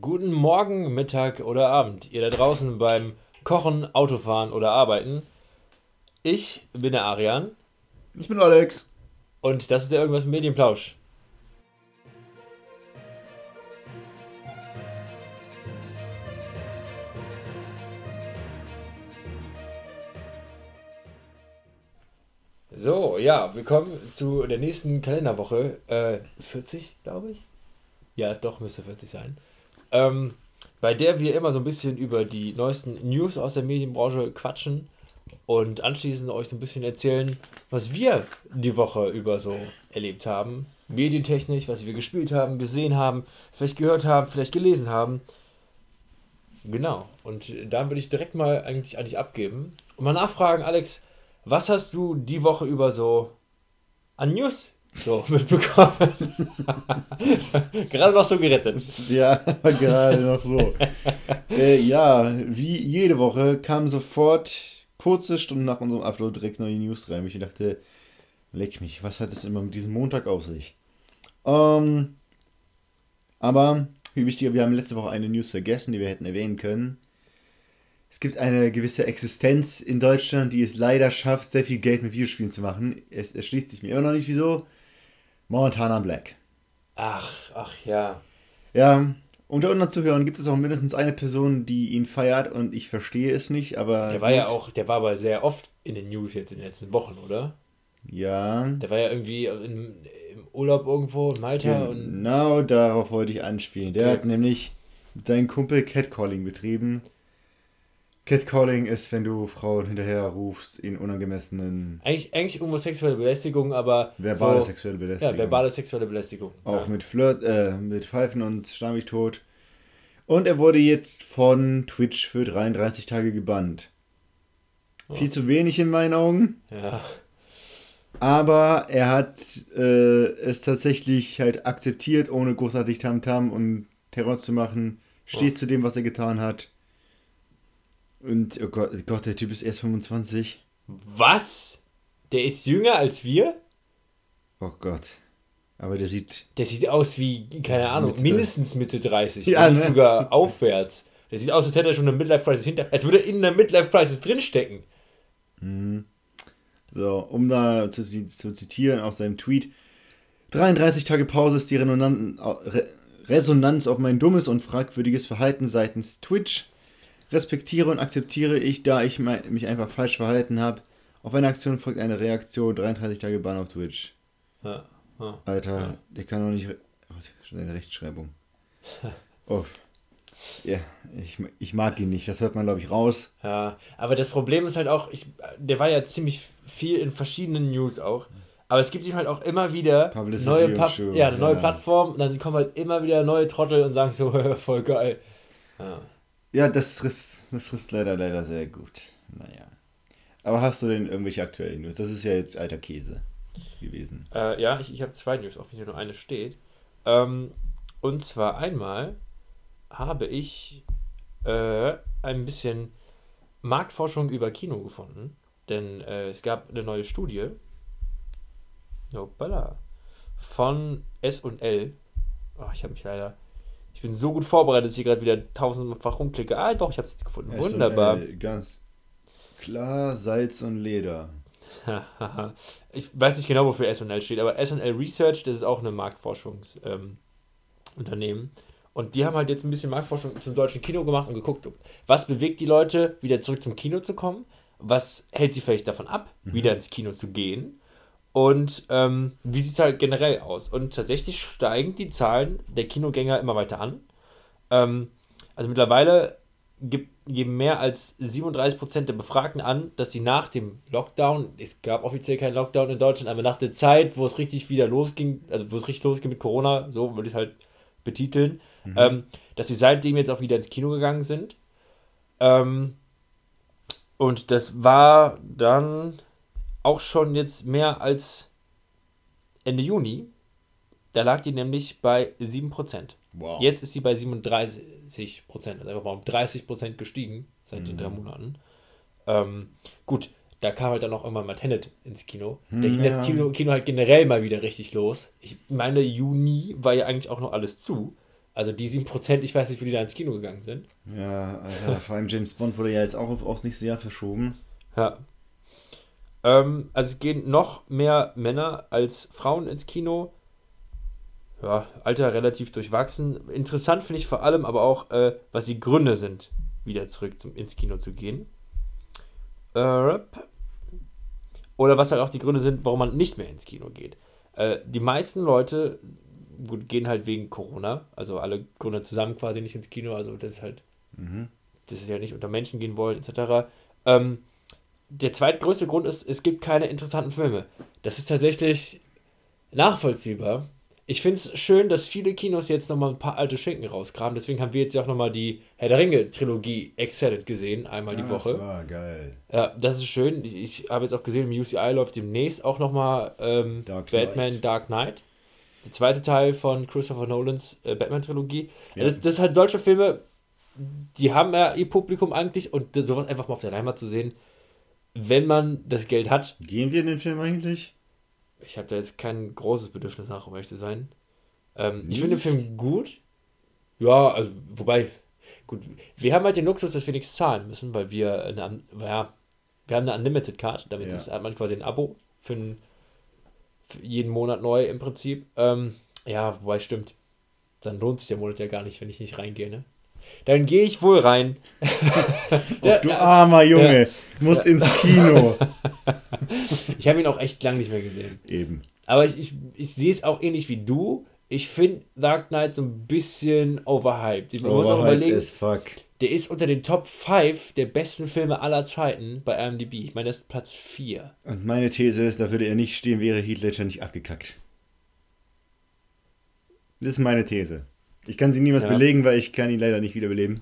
Guten Morgen, Mittag oder Abend. Ihr da draußen beim Kochen, Autofahren oder Arbeiten. Ich bin der Arian. Ich bin Alex. Und das ist der Irgendwas Medienplausch. So, ja, willkommen zu der nächsten Kalenderwoche. Äh, 40, glaube ich. Ja, doch, müsste 40 sein. Ähm, bei der wir immer so ein bisschen über die neuesten News aus der Medienbranche quatschen und anschließend euch so ein bisschen erzählen, was wir die Woche über so erlebt haben. Medientechnisch, was wir gespielt haben, gesehen haben, vielleicht gehört haben, vielleicht gelesen haben. Genau. Und dann würde ich direkt mal eigentlich an dich abgeben und mal nachfragen, Alex, was hast du die Woche über so an News so mitbekommen? gerade noch so gerettet. Ja, gerade noch so. äh, ja, wie jede Woche kam sofort kurze Stunden nach unserem Upload direkt neue News rein. Ich dachte, leck mich, was hat es immer mit diesem Montag auf sich? Ähm, aber wie wichtig, wir haben letzte Woche eine News vergessen, die wir hätten erwähnen können. Es gibt eine gewisse Existenz in Deutschland, die es leider schafft, sehr viel Geld mit Videospielen zu machen. Es erschließt sich mir immer noch nicht, wieso. Montana Black. Ach, ach ja. Ja, unter unseren Zuhörern gibt es auch mindestens eine Person, die ihn feiert und ich verstehe es nicht, aber. Der war ja auch, der war aber sehr oft in den News jetzt in den letzten Wochen, oder? Ja. Der war ja irgendwie in, im Urlaub irgendwo in Malta genau, und. Genau darauf wollte ich anspielen. Der okay. hat nämlich mit seinem Kumpel Catcalling betrieben. Catcalling ist, wenn du Frauen hinterher rufst in unangemessenen. Eigentlich, eigentlich irgendwo sexuelle Belästigung, aber. Verbale so, sexuelle Belästigung. Ja, verbale sexuelle Belästigung. Auch ja. mit Flirt, äh, mit Pfeifen und Stammig tot. Und er wurde jetzt von Twitch für 33 Tage gebannt. Oh. Viel zu wenig in meinen Augen. Ja. Aber er hat äh, es tatsächlich halt akzeptiert, ohne großartig Tamtam -Tam und Terror zu machen. Steht oh. zu dem, was er getan hat. Und oh Gott, Gott, der Typ ist erst 25. Was? Der ist jünger als wir? Oh Gott. Aber der sieht. Der sieht aus wie, keine Ahnung, Mitte. mindestens Mitte 30. Ja, nicht ne? sogar aufwärts. Der sieht aus, als hätte er schon eine Midlife Crisis hinter. Als würde er in einer Midlife Crisis drinstecken. Mhm. So, um da zu, zu, zitieren aus seinem Tweet: 33 Tage Pause ist die Resonanz auf mein dummes und fragwürdiges Verhalten seitens Twitch respektiere und akzeptiere ich, da ich mich einfach falsch verhalten habe. Auf eine Aktion folgt eine Reaktion, 33 Tage Bann auf Twitch. Ja, ja, Alter, ja. der kann doch nicht. Oh, seine Rechtschreibung. oh. Ja, ich, ich mag ihn nicht, das hört man, glaube ich, raus. Ja, aber das Problem ist halt auch, ich, der war ja ziemlich viel in verschiedenen News auch. Aber es gibt ihm halt auch immer wieder Publicity neue, pa ja, eine neue Plattform und dann kommen halt immer wieder neue Trottel und sagen so, voll geil. Ja. Ja, das frisst, das frisst leider, leider sehr gut. Naja. Aber hast du denn irgendwelche aktuellen News? Das ist ja jetzt alter Käse gewesen. Äh, ja, ich, ich habe zwei News, auch wenn hier nur eine steht. Ähm, und zwar einmal habe ich äh, ein bisschen Marktforschung über Kino gefunden. Denn äh, es gab eine neue Studie. Hoppala. Von S&L. Oh, ich habe mich leider ich bin so gut vorbereitet, dass ich hier gerade wieder tausendfach rumklicke. Ah, doch, ich habe es jetzt gefunden. S Wunderbar. ganz klar, Salz und Leder. ich weiß nicht genau, wofür SL steht, aber SL Research, das ist auch eine Marktforschungsunternehmen. Ähm, und die haben halt jetzt ein bisschen Marktforschung zum deutschen Kino gemacht und geguckt, was bewegt die Leute, wieder zurück zum Kino zu kommen? Was hält sie vielleicht davon ab, mhm. wieder ins Kino zu gehen? Und ähm, wie sieht es halt generell aus? Und tatsächlich steigen die Zahlen der Kinogänger immer weiter an. Ähm, also mittlerweile gibt, geben mehr als 37% der Befragten an, dass sie nach dem Lockdown, es gab offiziell keinen Lockdown in Deutschland, aber nach der Zeit, wo es richtig wieder losging, also wo es richtig losging mit Corona, so würde ich halt betiteln, mhm. ähm, dass sie seitdem jetzt auch wieder ins Kino gegangen sind. Ähm, und das war dann auch schon jetzt mehr als Ende Juni. Da lag die nämlich bei 7%. Wow. Jetzt ist sie bei 37%, also einfach mal um 30% gestiegen seit mhm. den drei mhm. Monaten. Ähm, gut, da kam halt dann auch irgendwann mal Tenet ins Kino. Da ging ja. das Kino, Kino halt generell mal wieder richtig los. Ich meine, Juni war ja eigentlich auch noch alles zu. Also die 7%, ich weiß nicht, wie die da ins Kino gegangen sind. Ja, Alter, vor allem James Bond wurde ja jetzt auch auf, aufs nächste Jahr verschoben. Ja. Ähm, also es gehen noch mehr Männer als Frauen ins Kino. Ja, Alter relativ durchwachsen. Interessant finde ich vor allem aber auch, äh, was die Gründe sind, wieder zurück zum, ins Kino zu gehen. Äh, oder was halt auch die Gründe sind, warum man nicht mehr ins Kino geht. Äh, die meisten Leute gut, gehen halt wegen Corona, also alle Gründe zusammen quasi nicht ins Kino, also das ist halt, Mhm. dass sie ja nicht unter Menschen gehen wollen, etc. Ähm, der zweitgrößte Grund ist, es gibt keine interessanten Filme. Das ist tatsächlich nachvollziehbar. Ich finde es schön, dass viele Kinos jetzt nochmal ein paar alte Schinken rauskramen. Deswegen haben wir jetzt ja auch nochmal die Herr der Ringe-Trilogie Extended gesehen, einmal die Woche. Das war geil. Ja, das ist schön. Ich, habe jetzt auch gesehen, im UCI läuft demnächst auch nochmal ähm, Dark Batman Knight. Dark Knight. Der zweite Teil von Christopher Nolans äh, Batman-Trilogie. Ja. Das, das sind halt solche Filme, die haben ja ihr Publikum eigentlich und sowas einfach mal auf der Leinwand zu sehen, wenn man das Geld hat. Gehen wir in den Film eigentlich? Ich habe da jetzt kein großes Bedürfnis nach, um ehrlich zu sein. Ähm, ich finde den Film gut. Ja, also, wobei, gut, wir haben halt den Luxus, dass wir nichts zahlen müssen, weil wir eine, ja, wir haben eine Unlimited Card, damit Ja. ist, hat man quasi ein Abo für, einen, für jeden Monat neu im Prinzip. Ähm, ja, wobei stimmt. Dann lohnt sich der Monat ja gar nicht, wenn ich nicht reingehe, ne? Dann gehe ich wohl rein. Och, du armer Junge, musst ins Kino. Ich habe ihn auch echt lang nicht mehr gesehen. Eben. Aber ich, ich, ich sehe es auch ähnlich wie du. Ich finde Dark Knight so ein bisschen overhyped. Man muss auch Overhyped überlegen, as fuck. der ist unter den Top 5 der besten Filme aller Zeiten bei IMDb. Ich meine, das ist Platz 4. Und meine These ist, da würde er nicht stehen, wäre Heath Ledger nicht abgekackt. Das ist meine These. Ich kann sie niemals Ja. belegen, weil ich kann ihn leider nicht wiederbeleben.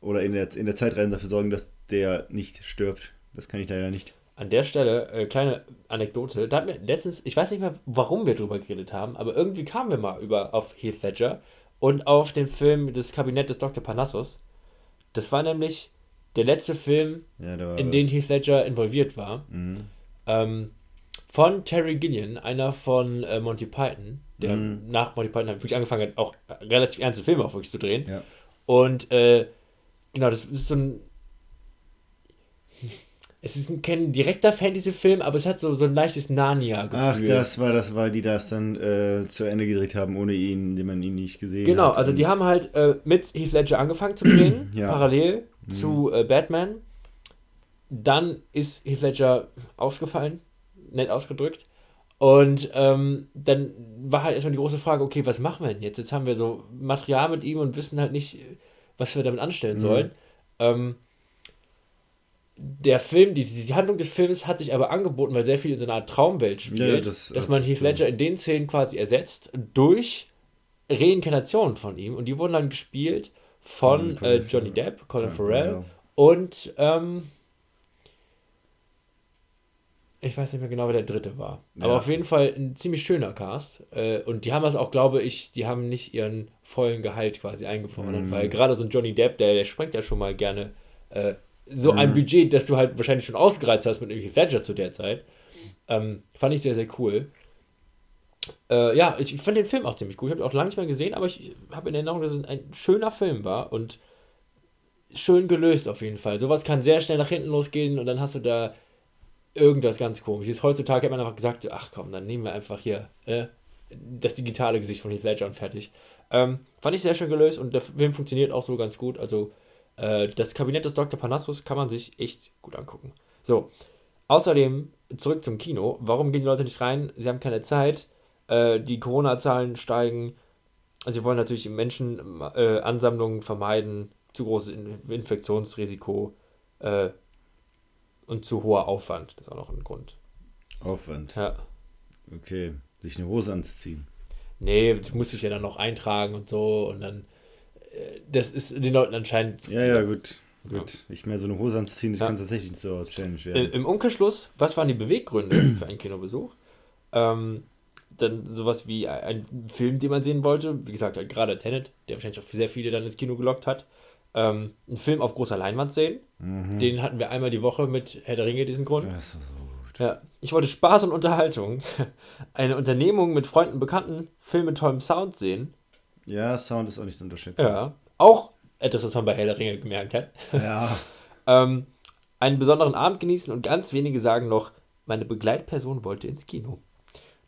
Oder in der, in der Zeitreise dafür sorgen, dass der nicht stirbt. Das kann ich leider nicht. An der Stelle, äh, kleine Anekdote. Da hat mir letztens, ich weiß nicht mehr, warum wir drüber geredet haben, aber irgendwie kamen wir mal über auf Heath Ledger und auf den Film Das Kabinett des Dr. Parnassus. Das war nämlich der letzte Film, Ja, in was. den Heath Ledger involviert war. Mhm. Ähm, von Terry Gilliam, einer von äh, Monty Python, der Mhm. nach Monty Python halt wirklich angefangen hat, auch relativ ernste Filme auch wirklich zu drehen. Ja. Und äh, genau, das ist so ein. Es ist ein, kein direkter Fantasy-Film, aber es hat so, so ein leichtes Narnia-Gefühl. Ach, das war das, weil die das dann äh, zu Ende gedreht haben, ohne ihn, indem man ihn nicht gesehen Genau, hat. also die haben halt äh, mit Heath Ledger angefangen zu drehen, Ja. parallel zu äh, Batman. Dann ist Heath Ledger ausgefallen, nett ausgedrückt. Und ähm, dann war halt erstmal die große Frage, okay, was machen wir denn jetzt? Jetzt haben wir so Material mit ihm und wissen halt nicht, was wir damit anstellen Mhm. sollen. Ähm, der Film, die, die Handlung des Films hat sich aber angeboten, weil sehr viel in so einer Art Traumwelt spielt, Ja, das- dass das man Heath so. Ledger in den Szenen quasi ersetzt durch Reinkarnationen von ihm und die wurden dann gespielt von Colin äh, Johnny. Depp, Colin Ja, Farrell ja. und ähm, ich weiß nicht mehr genau, wer der dritte war. Aber Ja. auf jeden Fall ein ziemlich schöner Cast. Äh, und die haben das auch, glaube ich, die haben nicht ihren vollen Gehalt quasi eingefordert, Mhm. weil gerade so ein Johnny Depp, der, der sprengt ja schon mal gerne äh, so Mhm. ein Budget, das du halt wahrscheinlich schon ausgereizt hast mit Heath Ledger zu der Zeit. Ähm, fand ich sehr, sehr cool. Äh, ja, ich fand den Film auch ziemlich gut. Ich habe ihn auch lange nicht mehr gesehen, aber ich habe in Erinnerung, dass es ein schöner Film war und schön gelöst auf jeden Fall. Sowas kann sehr schnell nach hinten losgehen und dann hast du da irgendwas ganz komisches. Heutzutage hat man einfach gesagt, ach komm, dann nehmen wir einfach hier äh, das digitale Gesicht von Heath Ledger und fertig. Ähm, fand ich sehr schön gelöst und der Film funktioniert auch so ganz gut. Also äh, das Kabinett des Dr. Parnassus kann man sich echt gut angucken. So, außerdem zurück zum Kino. Warum gehen die Leute nicht rein? Sie haben keine Zeit. Äh, die Corona-Zahlen steigen. Also sie wollen natürlich Menschenansammlungen äh, vermeiden. Zu großes In Infektionsrisiko äh, und zu hoher Aufwand. Das ist auch noch ein Grund. Aufwand. Ja. Okay. Sich eine Hose anzuziehen. Nee, du musst dich ja dann noch eintragen und so und dann. äh, Das ist den Leuten anscheinend zu Ja, ja, gut. Gut. Ich meine, so eine Hose anzuziehen, das Ja. kann tatsächlich so als Challenge werden. Im Umkehrschluss, was waren die Beweggründe für einen Kinobesuch? Ähm, dann sowas wie ein Film, den man sehen wollte. Wie gesagt, halt gerade Tenet, der wahrscheinlich auch sehr viele dann ins Kino gelockt hat. Ähm, einen Film auf großer Leinwand sehen. Mhm. Den hatten wir einmal die Woche mit Herr der Ringe, diesen Grund. Das ist so gut. Ja, ich wollte Spaß und Unterhaltung. Eine Unternehmung mit Freunden, Bekannten, Film mit tollem Sound sehen. Ja, Sound ist auch nicht zu unterschätzen. Ja. Auch etwas, was man bei Herr der Ringe gemerkt hat. Ja. ähm, einen besonderen Abend genießen und ganz wenige sagen noch, meine Begleitperson wollte ins Kino.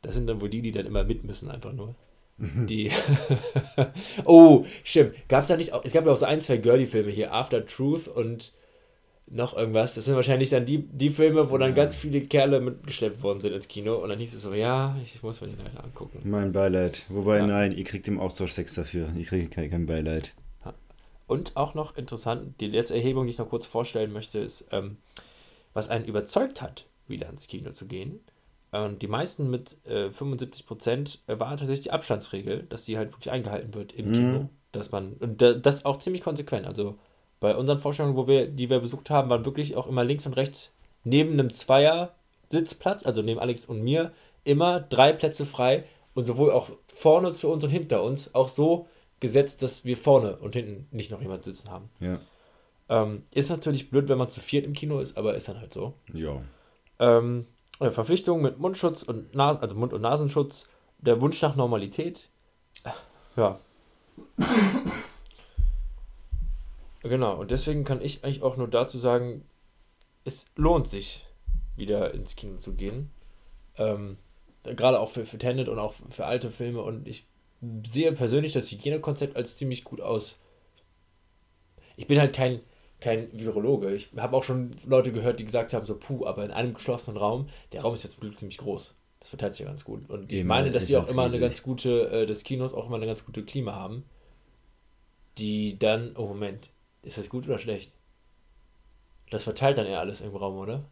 Das sind dann wohl die, die dann immer mit müssen, einfach nur. Die. oh, stimmt. Gab es da nicht auch. Es gab ja auch so ein, zwei Girly-Filme hier, After Truth und noch irgendwas. Das sind wahrscheinlich dann die, die Filme, wo dann ja. ganz viele Kerle mitgeschleppt worden sind ins Kino und dann hieß es so, ja, ich muss mir den leider angucken. Mein Beileid. Wobei, ja. nein, ihr kriegt im Austausch Sex dafür. Ich kriege kein, kein Beileid. Und auch noch interessant, die letzte Erhebung, die ich noch kurz vorstellen möchte, ist, ähm, was einen überzeugt hat, wieder ins Kino zu gehen. Und die meisten mit äh, 75 Prozent war tatsächlich die Abstandsregel, dass die halt wirklich eingehalten wird im mhm. Kino. Dass man, und das auch ziemlich konsequent. Also bei unseren Vorstellungen, wo wir, die wir besucht haben, waren wirklich auch immer links und rechts neben einem Zweier-Sitzplatz, also neben Alex und mir, immer drei Plätze frei und sowohl auch vorne zu uns und hinter uns auch so gesetzt, dass wir vorne und hinten nicht noch jemand sitzen haben. Ja. Ähm, ist natürlich blöd, wenn man zu viert im Kino ist, aber ist dann halt so. Ja. Ähm, Verpflichtung mit Mundschutz und Nas also Mund- und Nasenschutz, der Wunsch nach Normalität. Ja. Genau, und deswegen kann ich eigentlich auch nur dazu sagen, es lohnt sich, wieder ins Kino zu gehen. Ähm, gerade auch für, für Tenet und auch für alte Filme. Und ich sehe persönlich das Hygienekonzept als ziemlich gut aus. Ich bin halt kein, kein Virologe. Ich habe auch schon Leute gehört, die gesagt haben, so, puh, aber in einem geschlossenen Raum, der Raum ist jetzt zum Glück ziemlich groß. Das verteilt sich ja ganz gut. Und ich Eben, meine, dass sie auch immer eine ganz gute, äh, das Kinos auch immer eine ganz gute Klima haben. Die dann, oh Moment, ist das gut oder schlecht? Das verteilt dann eher alles im Raum, oder?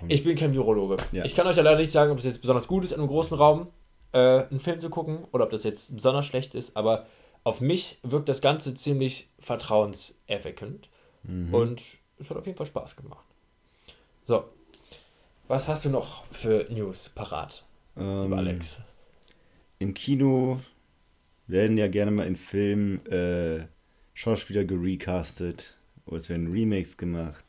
Hm. Ich bin kein Virologe. Ja. Ich kann euch ja leider nicht sagen, ob es jetzt besonders gut ist, in einem großen Raum äh, einen Film zu gucken oder ob das jetzt besonders schlecht ist, aber auf mich wirkt das Ganze ziemlich vertrauenserweckend mhm. und es hat auf jeden Fall Spaß gemacht. So, was hast du noch für News parat, ähm, Alex? Im Kino werden ja gerne mal in Filmen äh, Schauspieler gerecastet oder es werden Remakes gemacht.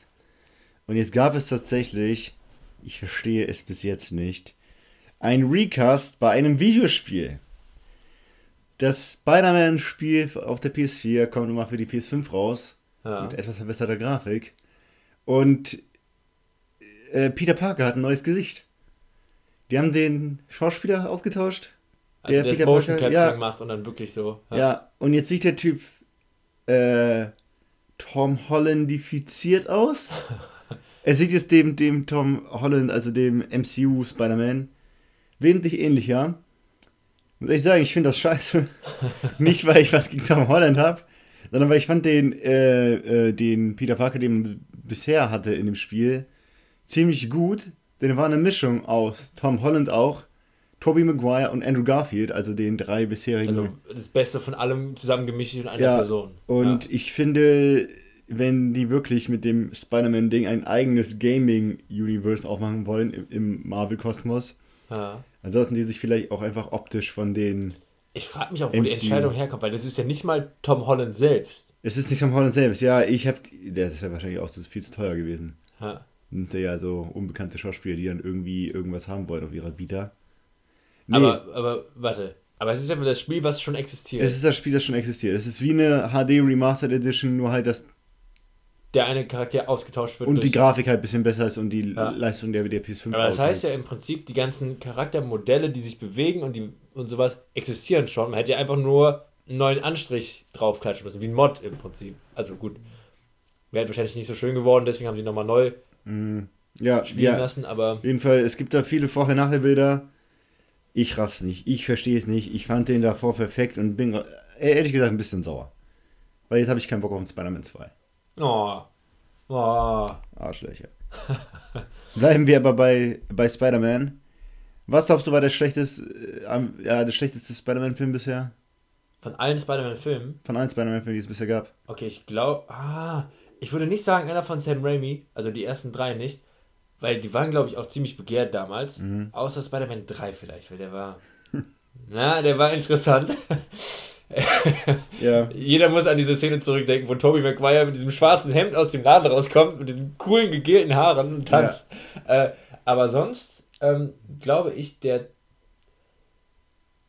Und jetzt gab es tatsächlich, ich verstehe es bis jetzt nicht, ein Recast bei einem Videospiel. Das Spider-Man-Spiel auf der PS4 kommt nochmal für die PS5 raus. Ja. Mit etwas verbesserter Grafik. Und äh, Peter Parker hat ein neues Gesicht. Die haben den Schauspieler ausgetauscht. Also der, der Peter Motion Parker, ja, macht und dann wirklich so. Ja. ja, und jetzt sieht der Typ äh, Tom Hollandifiziert aus. er sieht jetzt dem, dem Tom Holland, also dem MCU Spider-Man, wesentlich ähnlicher. Muss ich sagen, ich finde das scheiße. Nicht, weil ich was gegen Tom Holland habe, sondern weil ich fand den, äh, äh, den Peter Parker, den man bisher hatte in dem Spiel, ziemlich gut. Denn er war eine Mischung aus Tom Holland auch, Tobey Maguire und Andrew Garfield, also den drei bisherigen. Also das Beste von allem zusammengemischt in einer ja, Person. Und ja. ich finde, wenn die wirklich mit dem Spider-Man-Ding ein eigenes Gaming-Universe aufmachen wollen im, im Marvel-Kosmos, ja. Dann sollten die sich vielleicht auch einfach optisch von den. Ich frage mich auch, wo MCU. die Entscheidung herkommt, weil das ist ja nicht mal Tom Holland selbst. Es ist nicht Tom Holland selbst, ja, ich habe. Das wäre wahrscheinlich auch viel zu teuer gewesen. Ja. Sind ja so unbekannte Schauspieler, die dann irgendwie irgendwas haben wollen auf ihrer Vita. Nee. Aber, aber warte. Aber es ist einfach das Spiel, was schon existiert. Es ist das Spiel, das schon existiert. Es ist wie eine HD Remastered Edition, nur halt, dass der eine Charakter ausgetauscht wird. Und die Grafik halt ein bisschen besser ist und die ja. Leistung der, der PS5 Aber das heißt ja im Prinzip, die ganzen Charaktermodelle, die sich bewegen und, die, und sowas, existieren schon. Man hätte ja einfach nur einen neuen Anstrich draufklatschen müssen, wie ein Mod im Prinzip. Also gut. Wäre wahrscheinlich nicht so schön geworden, deswegen haben sie nochmal neu mm, ja, spielen ja. lassen, aber. Auf jeden Fall, es gibt da viele Vorher-Nachher-Bilder ich raff's nicht. Ich verstehe es nicht. Ich fand den davor perfekt und bin ehrlich gesagt ein bisschen sauer. Weil jetzt habe ich keinen Bock auf einen Spider-Man 2. Oh. Oh. Arschlöcher. Bleiben wir aber bei, bei Spider-Man. Was glaubst du war der schlechteste, äh, ja, der schlechteste Spider-Man-Film bisher? Von allen Spider-Man-Filmen? Von allen Spider-Man-Filmen, die es bisher gab. Okay, ich glaube, ah, ich würde nicht sagen, einer von Sam Raimi, also die ersten drei nicht, weil die waren, glaube ich, auch ziemlich begehrt damals. Mhm. Außer Spider-Man 3 vielleicht, weil der war. na, der war interessant. ja. Jeder muss an diese Szene zurückdenken, wo Tobey Maguire mit diesem schwarzen Hemd aus dem Laden rauskommt, mit diesen coolen gegelten Haaren und tanzt. Ja. Äh, aber sonst ähm, glaube ich, der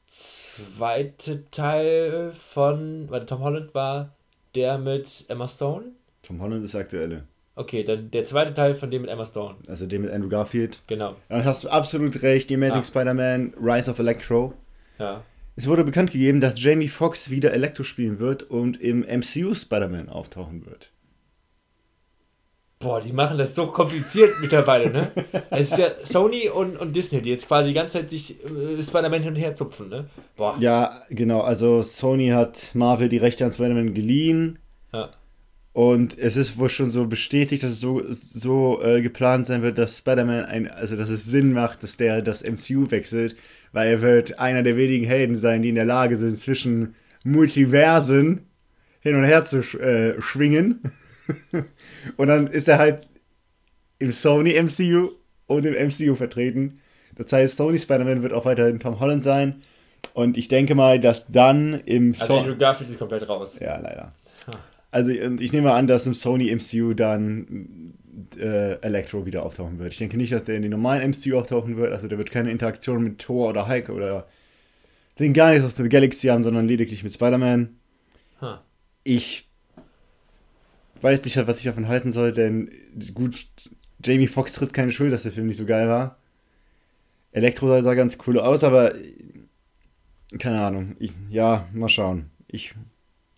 zweite Teil von, warte, Tom Holland war der mit Emma Stone? Tom Holland ist der aktuelle. Okay, dann der zweite Teil von dem mit Emma Stone. Also dem mit Andrew Garfield. Genau. Ja, hast du absolut recht. Die Amazing Ja. Spider-Man Rise of Electro. Ja. Es wurde bekannt gegeben, dass Jamie Foxx wieder Electro spielen wird und im MCU Spider-Man auftauchen wird. Boah, die machen das so kompliziert mittlerweile, ne? Es ist ja Sony und, und Disney, die jetzt quasi die ganze Zeit sich äh, Spider-Man hin und her zupfen, ne? Boah. Ja, genau. Also Sony hat Marvel die Rechte an Spider-Man geliehen. Ja. Und es ist wohl schon so bestätigt, dass es so, so äh, geplant sein wird, dass Spider-Man ein, also dass es Sinn macht, dass der das MCU wechselt, weil er wird einer der wenigen Helden sein, die in der Lage sind, zwischen Multiversen hin und her zu sch äh, schwingen. und dann ist er halt im Sony MCU und im MCU vertreten. Das heißt, Sony Spider-Man wird auch weiterhin Tom Holland sein. Und ich denke mal, dass dann im Also Sony. Andrew Garfield ist komplett raus. Ja, leider. Also ich nehme an, dass im Sony MCU dann äh, Electro wieder auftauchen wird. Ich denke nicht, dass der in den normalen MCU auftauchen wird. Also der wird keine Interaktion mit Thor oder Hulk oder den gar nichts aus der Galaxy haben, sondern lediglich mit Spider-Man. Ha. Ich weiß nicht, was ich davon halten soll, denn gut, Jamie Foxx tritt keine Schuld, dass der Film nicht so geil war. Elektro sah, sah ganz cool aus, aber keine Ahnung. Ich, ja, mal schauen. Ich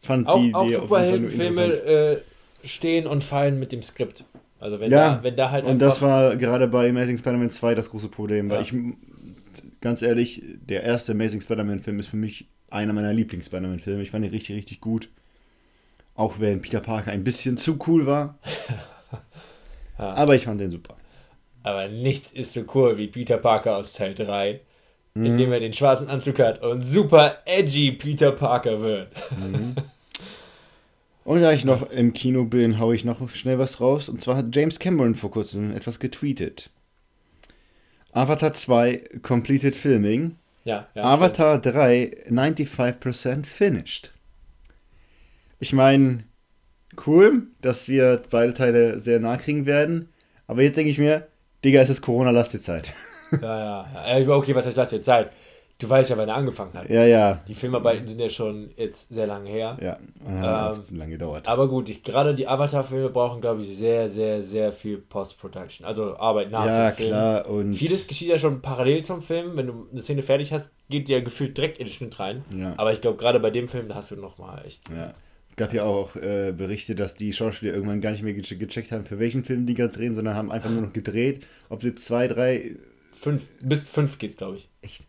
fand Auch, die auch Idee Superheldenfilme äh, stehen und fallen mit dem Skript. Also wenn, Ja, da, wenn da halt Und das war gerade bei Amazing Spider-Man 2 das große Problem, weil Ja. ich, ganz ehrlich, der erste Amazing Spider-Man-Film ist für mich einer meiner Lieblings-Spider-Man-Filme. Ich fand ihn richtig, richtig gut. Auch wenn Peter Parker ein bisschen zu cool war. Ja. Aber ich fand den super. Aber nichts ist so cool wie Peter Parker aus Teil 3, Mhm. in dem er den schwarzen Anzug hat und super edgy Peter Parker wird. Und da ich noch im Kino bin, haue ich noch schnell was raus. Und zwar hat James Cameron vor kurzem etwas getweetet. Avatar 2 completed filming. Ja, ja. Avatar 3 95% finished. Ich meine, cool, dass wir beide Teile sehr nah kriegen werden. Aber jetzt denke ich mir, Digga, es ist Corona, lass dir Zeit. stimmt. Ja, ja. ja. Okay, was heißt das jetzt Zeit? Du weißt ja, wann er angefangen hat. ja, ja. Die Filmarbeiten sind ja schon jetzt sehr lange her. Ja, hat Ähm, lange gedauert. Aber gut, ich, gerade die Avatar-Filme brauchen, glaube ich, sehr, sehr, sehr viel Post-Production. Also Arbeit nach Ja, dem Film. klar. Und Vieles geschieht ja schon parallel zum Film. Wenn du eine Szene fertig hast, geht dir gefühlt direkt in den Schnitt rein. Ja. Aber ich glaube, gerade bei dem Film, da hast du nochmal echt. Ja. Es gab ja auch äh, Berichte, dass die Schauspieler irgendwann gar nicht mehr ge gecheckt haben, für welchen Film die gerade drehen, sondern haben einfach nur noch gedreht. Ob sie zwei, drei. Fünf, bis fünf geht's, glaube ich. Echt?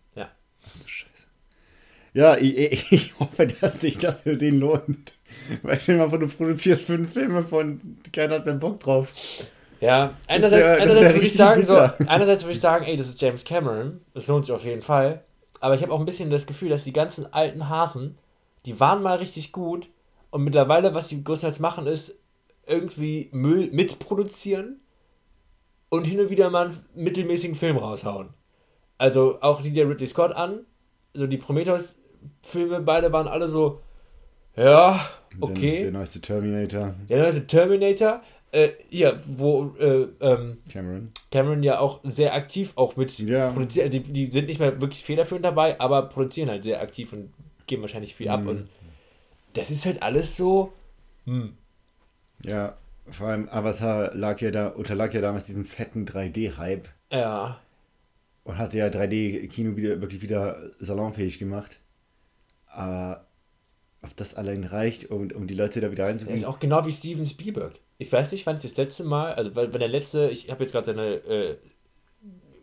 Ja. Ja, ich, ich, ich hoffe, dass sich das für den lohnt. Weil stell dir mal vor, du produzierst fünf Filme von, keiner hat mehr Bock drauf. Ja, einerseits, wär einerseits würde ich sagen, so, einerseits würde ich sagen, ey, das ist James Cameron, das lohnt sich auf jeden Fall. Aber ich habe auch ein bisschen das Gefühl, dass die ganzen alten Hasen, die waren mal richtig gut und mittlerweile, was die größtenteils machen, ist irgendwie Müll mitproduzieren und hin und wieder mal einen mittelmäßigen Film raushauen. Also auch sieht ja Ridley Scott an, so die Prometheus-Filme, beide waren alle so, ja, okay. Der, der neueste Terminator, Der neueste Terminator, äh, hier, wo äh, ähm, Cameron. Cameron ja auch sehr aktiv auch mit Ja. produziert, die, die sind nicht mehr wirklich federführend dabei, aber produzieren halt sehr aktiv und geben wahrscheinlich viel ab Mhm. und das ist halt alles so, hm, Ja, vor allem Avatar lag ja da, unterlag ja damals diesem fetten 3D-Hype ja, und hatte ja 3D-Kino wieder, wirklich wieder salonfähig gemacht. Aber ob das allein reicht, um, um die Leute da wieder der ist reinzubringen. auch genau wie Steven Spielberg. Ich weiß nicht, wann es das letzte Mal, also weil der letzte, ich habe jetzt gerade seine äh,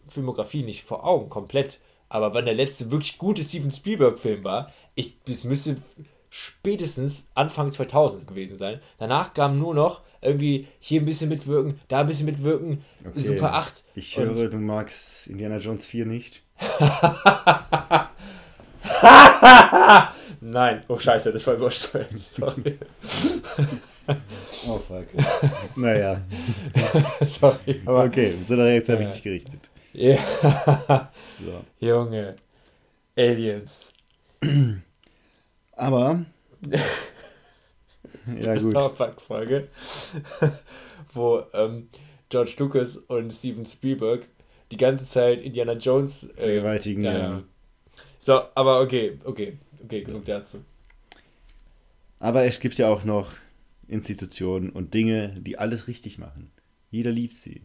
Filmografie nicht vor Augen komplett, aber wann der letzte wirklich gute Steven Spielberg-Film war, ich, das müsste spätestens Anfang 2000 gewesen sein. Danach kam nur noch irgendwie hier ein bisschen mitwirken, da ein bisschen mitwirken, Okay. Super 8. Ich Und- höre, du magst Indiana Jones 4 nicht. Nein, oh scheiße, das war übersteuert. Sorry. Oh fuck. naja, Sorry, aber. okay, so der Reaktion habe ich nicht gerichtet. Ja. So. Junge. Aliens. Aber, ja gut. South Park-Folge, wo ähm, George Lucas und Steven Spielberg die ganze Zeit Indiana Jones äh, Vergewaltigen, ja, ja. ja. So, aber okay, okay, okay, genug dazu. Aber es gibt ja auch noch Institutionen und Dinge, die alles richtig machen. Jeder liebt sie.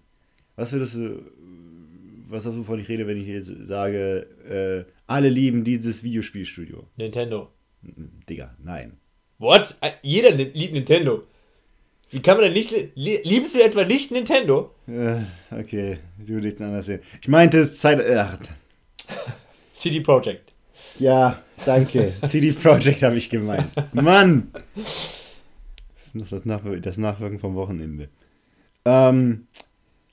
Was würdest du, was hast du von ich rede, wenn ich jetzt sage, äh, alle lieben dieses Videospielstudio? Nintendo. Digga, nein. What? Jeder liebt Nintendo. Wie kann man denn nicht. Liebst du etwa nicht Nintendo? Äh, okay, du legst anders sehen. Ich meinte es Zeit. Ach. CD Projekt. Ja, danke. CD Projekt habe ich gemeint. Mann! Das ist noch das, Nachwir das Nachwirken vom Wochenende. Ähm,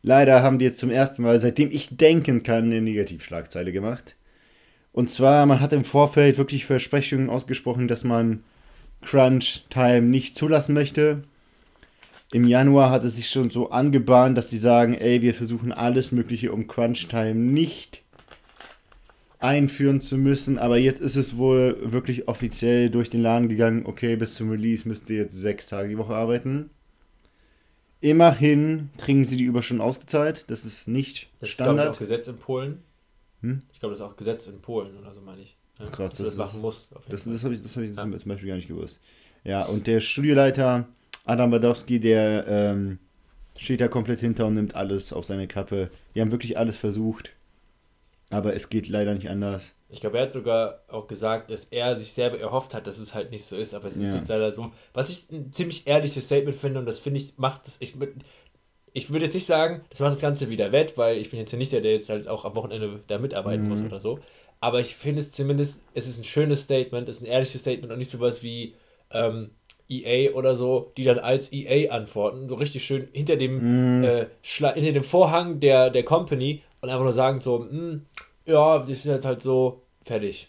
leider haben die jetzt zum ersten Mal, seitdem ich denken kann, eine Negativschlagzeile gemacht. Und zwar, man hat im Vorfeld wirklich Versprechungen ausgesprochen, dass man Crunch Time nicht zulassen möchte. Im Januar hat es sich schon so angebahnt, dass sie sagen, ey, wir versuchen alles Mögliche, um Crunch Time nicht einführen zu müssen. Aber jetzt ist es wohl wirklich offiziell durch den Laden gegangen, okay, bis zum Release müsst ihr jetzt sechs Tage die Woche arbeiten. Immerhin kriegen sie die Überstunden ausgezahlt. Das ist nicht das Standard. Das ist, auch Gesetz in Polen. Hm? Ich glaube, das ist auch Gesetz in Polen oder so, meine ich. Ja? Krass, dass das, das machen muss. das das habe ich, das hab ich ja. zum Beispiel gar nicht gewusst. Ja, und der Studioleiter Adam Badowski, der ähm, steht da komplett hinter und nimmt alles auf seine Kappe. Wir haben wirklich alles versucht, aber es geht leider nicht anders. Ich glaube, er hat sogar auch gesagt, dass er sich selber erhofft hat, dass es halt nicht so ist, aber es ja. ist jetzt leider so. Was ich ein ziemlich ehrliches Statement finde und das finde ich, macht es. Ich, ich würde jetzt nicht sagen, das macht das Ganze wieder wett, weil ich bin jetzt ja nicht der, der jetzt halt auch am Wochenende da mitarbeiten mhm. muss oder so. Aber ich finde es zumindest, es ist ein schönes Statement, es ist ein ehrliches Statement und nicht sowas wie, ähm, EA oder so, die dann als EA antworten, so richtig schön hinter dem, mm. äh, hinter dem Vorhang der, der Company und einfach nur sagen so, hm, ja, das ist jetzt halt so fertig.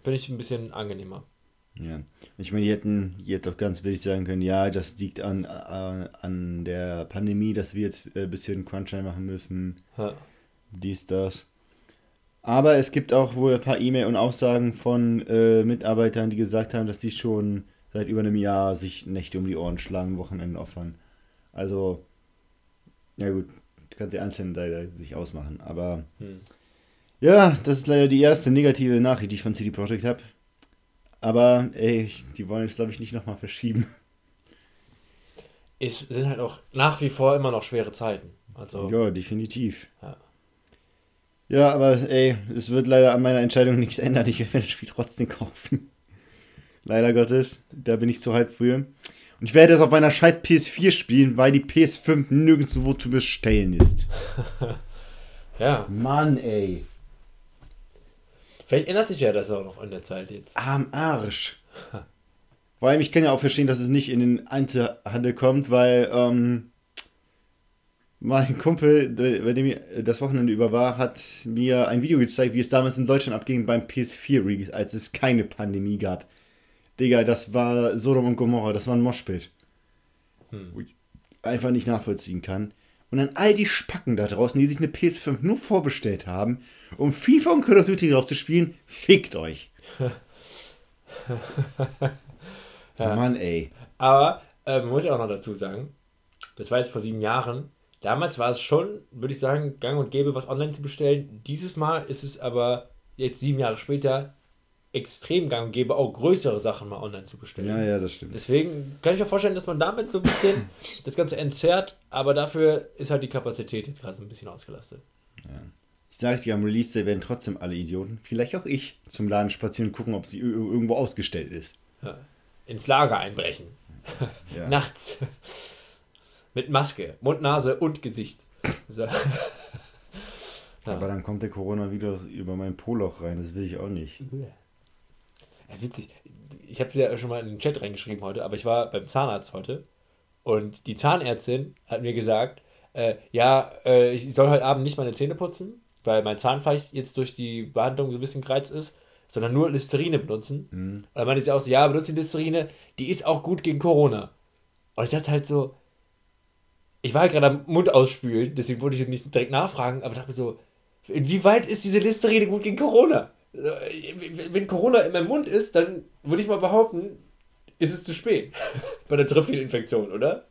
Finde ich ein bisschen angenehmer. Ja, ich meine, die hätten jetzt doch ganz billig sagen können, ja, das liegt an, an, an der Pandemie, dass wir jetzt ein bisschen Crunchtime machen müssen. Ja. Dies, das. Aber es gibt auch wohl ein paar E-Mail und Aussagen von äh, Mitarbeitern, die gesagt haben, dass die schon seit über einem Jahr sich Nächte um die Ohren schlagen, Wochenenden opfern. Also, ja gut, kannst du einzeln leider sich ausmachen. Aber hm. ja, das ist leider die erste negative Nachricht, die ich von CD Projekt habe. Aber ey, die wollen es glaube ich nicht nochmal verschieben. Es sind halt auch nach wie vor immer noch schwere Zeiten. Also, ja, definitiv. Ja. Ja, aber ey, es wird leider an meiner Entscheidung nichts ändern. Ich werde das Spiel trotzdem kaufen. Leider Gottes. Da bin ich zu halb früh. Und ich werde es auf meiner scheiß PS4 spielen, weil die PS5 nirgendwo zu bestellen ist. ja. Mann, ey. Vielleicht ändert sich ja das auch noch in der Zeit jetzt. Am Arsch. Vor allem, ich kann ja auch verstehen, dass es nicht in den Einzelhandel kommt, weil ähm, mein Kumpel, bei dem ich das Wochenende über war, hat mir ein Video gezeigt, wie es damals in Deutschland abging beim PS4-Release, als es keine Pandemie gab. Digga, das war Sodom und Gomorra, das war ein Moshpit. Hm. Wo ich einfach nicht nachvollziehen kann. Und dann all die Spacken da draußen, die sich eine PS5 nur vorbestellt haben, um FIFA und Call of Duty drauf zu spielen, fickt euch. ja. Mann, ey. Aber, äh, man muss ja auch noch dazu sagen, das war jetzt vor sieben Jahren. Damals war es schon, würde ich sagen, gang und gäbe, was online zu bestellen. Dieses Mal ist es aber jetzt sieben Jahre später extrem gang und gäbe, auch größere Sachen mal online zu bestellen. Ja, ja, das stimmt. Deswegen kann ich mir vorstellen, dass man damit so ein bisschen das Ganze entzerrt, aber dafür ist halt die Kapazität jetzt gerade so ein bisschen ausgelastet. Ja. Ich sage dir, am Release Day werden trotzdem alle Idioten, vielleicht auch ich, zum Laden spazieren und gucken, ob sie irgendwo ausgestellt ist. Ja. Ins Lager einbrechen. Ja. Nachts. Mit Maske, Mund, Nase und Gesicht. So. Aber dann kommt der Coronavirus über mein Poloch rein, das will ich auch nicht. Ja, witzig. Ich habe es ja schon mal in den Chat reingeschrieben heute, aber ich war beim Zahnarzt heute und die Zahnärztin hat mir gesagt, äh, ja, äh, ich soll heute Abend nicht meine Zähne putzen, weil mein Zahnfleisch jetzt durch die Behandlung so ein bisschen gereizt ist, sondern nur Listerine benutzen. Mhm. Und dann meinte sie auch so, ja, benutze die Listerine, die ist auch gut gegen Corona. Und ich dachte halt so, ich war halt gerade am Mund ausspülen, deswegen wollte ich nicht direkt nachfragen, aber dachte mir so, inwieweit ist diese Listerine gut gegen Corona? wenn Corona in meinem Mund ist, dann würde ich mal behaupten, ist es zu spät bei der Tröpfcheninfektion, oder?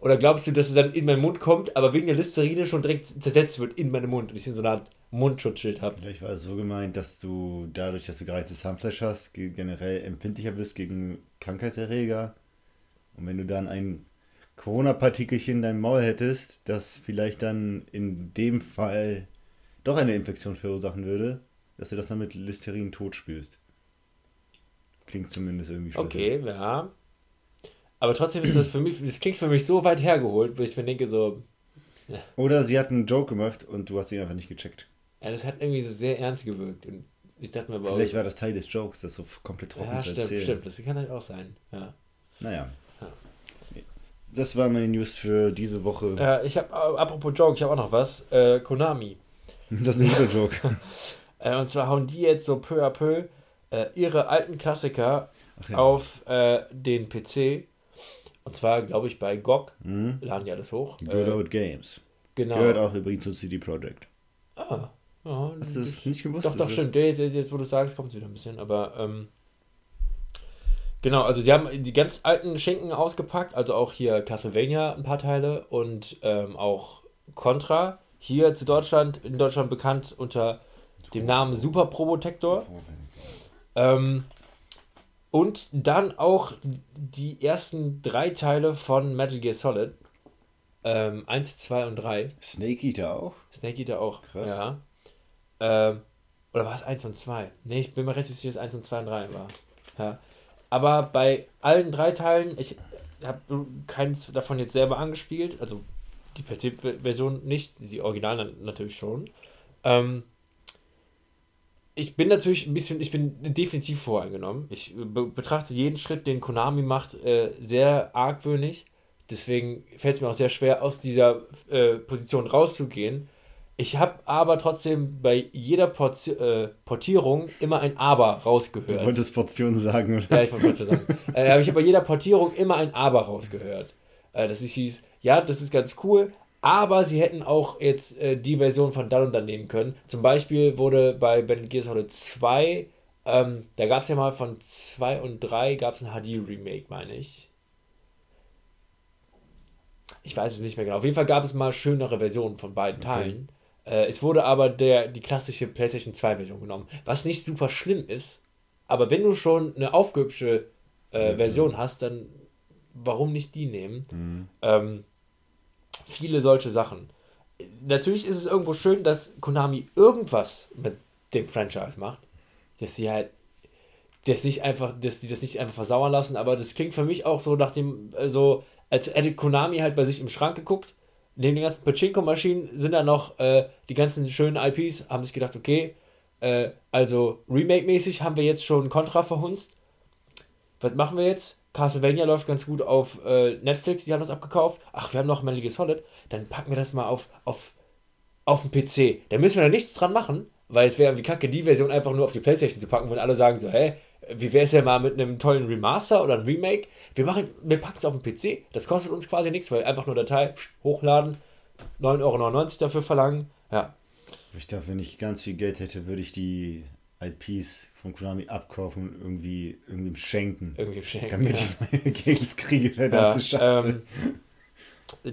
Oder glaubst du, dass es dann in meinen Mund kommt, aber wegen der Listerine schon direkt zersetzt wird in meinem Mund und ich so eine Art Mundschutzschild habe? Vielleicht war es so gemeint, dass du dadurch, dass du gereiztes Zahnfleisch hast, generell empfindlicher bist gegen Krankheitserreger. Und wenn du dann ein Corona-Partikelchen in deinem Maul hättest, das vielleicht dann in dem Fall doch eine Infektion verursachen würde, dass du das dann mit Listerin tot spürst. Klingt zumindest irgendwie schlüssig. Okay, ja. Aber trotzdem ist das für mich, das klingt für mich so weit hergeholt, wo ich mir denke, so. Ja. Oder sie hat einen Joke gemacht und du hast ihn einfach nicht gecheckt. Ja, das hat irgendwie so sehr ernst gewirkt. Und ich dachte mir aber Vielleicht war das Teil des Jokes, das so komplett trocken ja, zu stimmt, erzählen. stimmt, das kann halt auch sein. Ja. Naja. Ja. Das war meine News für diese Woche. Äh, ich habe, äh, apropos Joke, ich habe auch noch was. Äh, Konami. Das ist ein guter Joke. äh, und zwar hauen die jetzt so peu à peu äh, ihre alten Klassiker ja. auf äh, den PC und zwar, glaube ich, bei GOG mhm. laden die alles hoch. Good äh, Old Games. Genau. Gehört auch übrigens zu CD Projekt. Ah. Ja, Hast du das nicht gewusst? Doch, doch, stimmt. Jetzt, jetzt, wo du sagst, kommt es wieder ein bisschen. Aber, ähm, genau, also die haben die ganz alten Schinken ausgepackt. Also auch hier Castlevania ein paar Teile und ähm, auch Contra. Hier zu Deutschland, in Deutschland bekannt unter dem Namen Super Probotector. Ähm, und dann auch die ersten drei Teile von Metal Gear Solid. Ähm, 1, 2 und 3. Snake Eater auch? Snake Eater auch, Krass. ja. Ähm, oder war es 1 und 2? Ne, ich bin mir recht sicher, dass 1 und 2 und 3 war. Ja. Aber bei allen drei Teilen, ich habe keins davon jetzt selber angespielt, also die PC-Version nicht, die Original natürlich schon. Ähm, ich bin natürlich ein bisschen, ich bin definitiv voreingenommen. Ich be betrachte jeden Schritt, den Konami macht, äh, sehr argwöhnig. Deswegen fällt es mir auch sehr schwer, aus dieser äh, Position rauszugehen. Ich habe aber trotzdem bei jeder Porti äh, Portierung immer ein Aber rausgehört. Du wolltest Portion sagen, oder? Ja, ich wollte Portion sagen. äh, ich habe bei jeder Portierung immer ein Aber rausgehört. Äh, dass ich hieß, ja, das ist ganz cool, aber sie hätten auch jetzt äh, die Version von dann und dann nehmen können. Zum Beispiel wurde bei Ben Gears Solid 2, ähm, da gab es ja mal von 2 und 3 gab es ein HD-Remake, meine ich. Ich weiß es nicht mehr genau. Auf jeden Fall gab es mal schönere Versionen von beiden okay. Teilen. Äh, es wurde aber der, die klassische PlayStation 2 Version genommen, was nicht super schlimm ist. Aber wenn du schon eine aufgehübsche äh, mhm. Version hast, dann warum nicht die nehmen? Mhm. Ähm, viele solche Sachen. Natürlich ist es irgendwo schön, dass Konami irgendwas mit dem Franchise macht. Dass sie halt das nicht einfach, dass die das nicht einfach versauern lassen, aber das klingt für mich auch so nach dem, also, als hätte Konami halt bei sich im Schrank geguckt. Neben den ganzen Pachinko-Maschinen sind da noch äh, die ganzen schönen IPs, haben sich gedacht, okay, äh, also Remake-mäßig haben wir jetzt schon Contra verhunzt. Was machen wir jetzt? Castlevania läuft ganz gut auf äh, Netflix, die haben das abgekauft. Ach, wir haben noch Metal Gear Solid. Dann packen wir das mal auf, auf, auf den PC. Da müssen wir da nichts dran machen, weil es wäre irgendwie kacke, die Version einfach nur auf die Playstation zu packen, wenn alle sagen so, hä, wie wäre es ja mal mit einem tollen Remaster oder einem Remake? Wir, machen, wir packen es auf den PC. Das kostet uns quasi nichts, weil einfach nur Datei hochladen, 9,99 Euro dafür verlangen. Ja. Ich glaube, wenn ich ganz viel Geld hätte, würde ich die IPs von Konami abkaufen und irgendwie irgendwem schenken. Irgendwie schenken. Damit ja. ich meine Games kriege, verdammte ja, Scheiße. Ähm,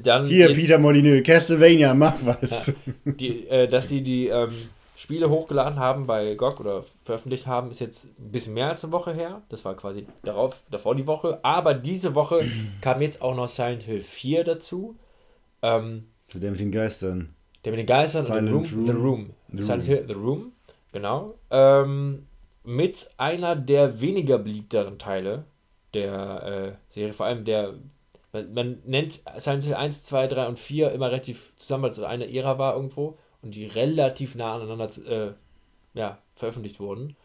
dann Hier, Peter Molyneux, Castlevania, mach was. Ja, die, äh, dass die die ähm, Spiele hochgeladen haben bei GOG oder veröffentlicht haben, ist jetzt ein bisschen mehr als eine Woche her. Das war quasi darauf, davor die Woche. Aber diese Woche kam jetzt auch noch Silent Hill 4 dazu. Ähm, der mit den Geistern. Der mit den Geistern Silent und The Room. The Room. The Silent. Hill The Room. Genau. Ähm, mit einer der weniger beliebteren Teile der äh, Serie, vor allem der, man, man, nennt Silent Hill 1, 2, 3 und 4 immer relativ zusammen, weil es eine Ära war irgendwo und die relativ nah aneinander äh, ja, veröffentlicht wurden.